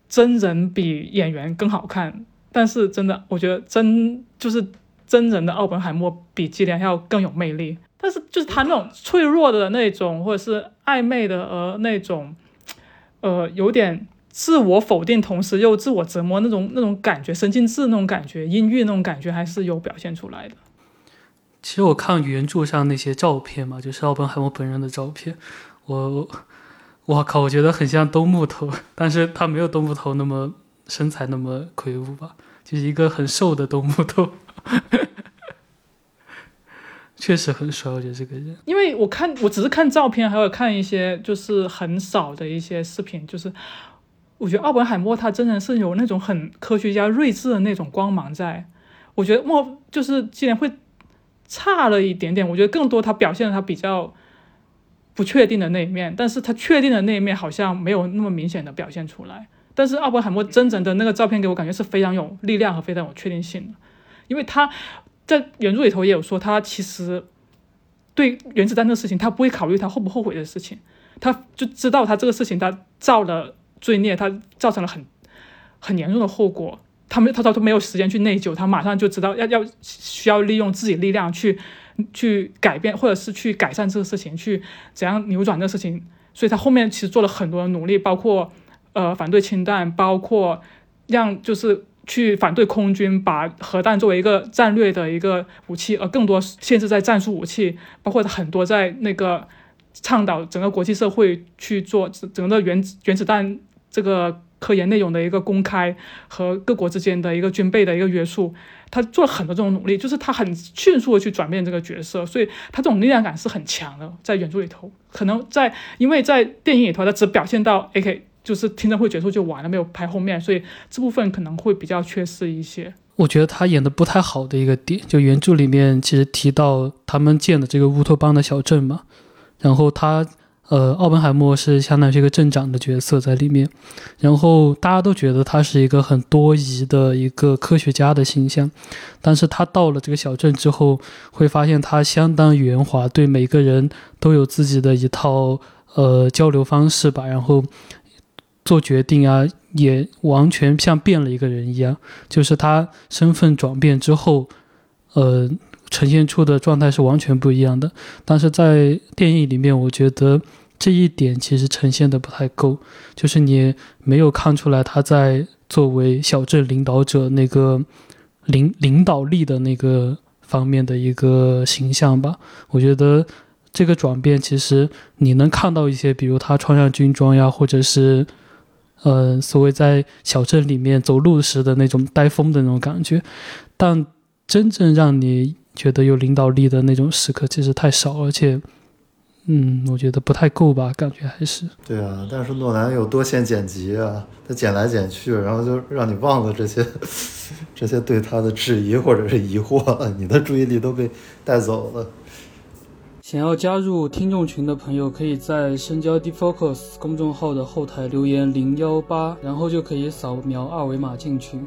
[SPEAKER 2] 真人比演员更好看，但是真的，我觉得真就是真人的奥本海默比基连要更有魅力。但是就是他那种脆弱的那种，或者是暧昧的呃那种，呃有点自我否定，同时又自我折磨那种那种感觉，神经质那种感觉，阴郁那种感觉，还是有表现出来的。
[SPEAKER 3] 其实我看原著上那些照片嘛，就是奥本海默本人的照片，我。我靠，我觉得很像东木头，但是他没有东木头那么身材那么魁梧吧，就是一个很瘦的东木头，确实很帅，我觉得这个人。
[SPEAKER 2] 因为我看，我只是看照片，还有看一些就是很少的一些视频，就是我觉得奥本海默他真的是有那种很科学家睿智的那种光芒在，我觉得莫就是既然会差了一点点，我觉得更多他表现了他比较。不确定的那一面，但是他确定的那一面好像没有那么明显的表现出来。但是奥本海默真正的那个照片给我感觉是非常有力量和非常有确定性的，因为他在原著里头也有说，他其实对原子弹的事情，他不会考虑他后不后悔的事情，他就知道他这个事情他造了罪孽，他造成了很很严重的后果，他们他他都没有时间去内疚，他马上就知道要要需要利用自己力量去去改变或者是去改善这个事情，去怎样扭转这个事情。所以他后面其实做了很多的努力，包括呃反对氢弹，包括让就是去反对空军把核弹作为一个战略的一个武器，而更多限制在战术武器，包括很多在那个倡导整个国际社会去做整个原原子弹这个。科研内容的一个公开和各国之间的一个军备的一个约束，他做了很多这种努力，就是他很迅速的去转变这个角色，所以他这种力量感是很强的。在原著里头，可能在因为在电影里头，他只表现到 AK 就是听证会结束就完了，没有拍后面，所以这部分可能会比较缺失一些。
[SPEAKER 3] 我觉得他演的不太好的一个点，就原著里面其实提到他们建的这个乌托邦的小镇嘛，然后他。呃，奥本海默是相当于一个镇长的角色在里面，然后大家都觉得他是一个很多疑的一个科学家的形象，但是他到了这个小镇之后，会发现他相当圆滑，对每个人都有自己的一套呃交流方式吧，然后做决定啊，也完全像变了一个人一样，就是他身份转变之后，呃，呈现出的状态是完全不一样的。但是在电影里面，我觉得。这一点其实呈现的不太够，就是你没有看出来他在作为小镇领导者那个领领导力的那个方面的一个形象吧。我觉得这个转变其实你能看到一些，比如他穿上军装呀，或者是呃所谓在小镇里面走路时的那种呆疯的那种感觉，但真正让你觉得有领导力的那种时刻其实太少，而且。嗯，我觉得不太够吧，感觉还是。
[SPEAKER 1] 对啊，但是诺兰有多线剪辑啊，他剪来剪去，然后就让你忘了这些，(laughs) 这些对他的质疑或者是疑惑，你的注意力都被带走了。
[SPEAKER 3] 想要加入听众群的朋友，可以在深交 Defocus 公众号的后台留言零幺八，然后就可以扫描二维码进群。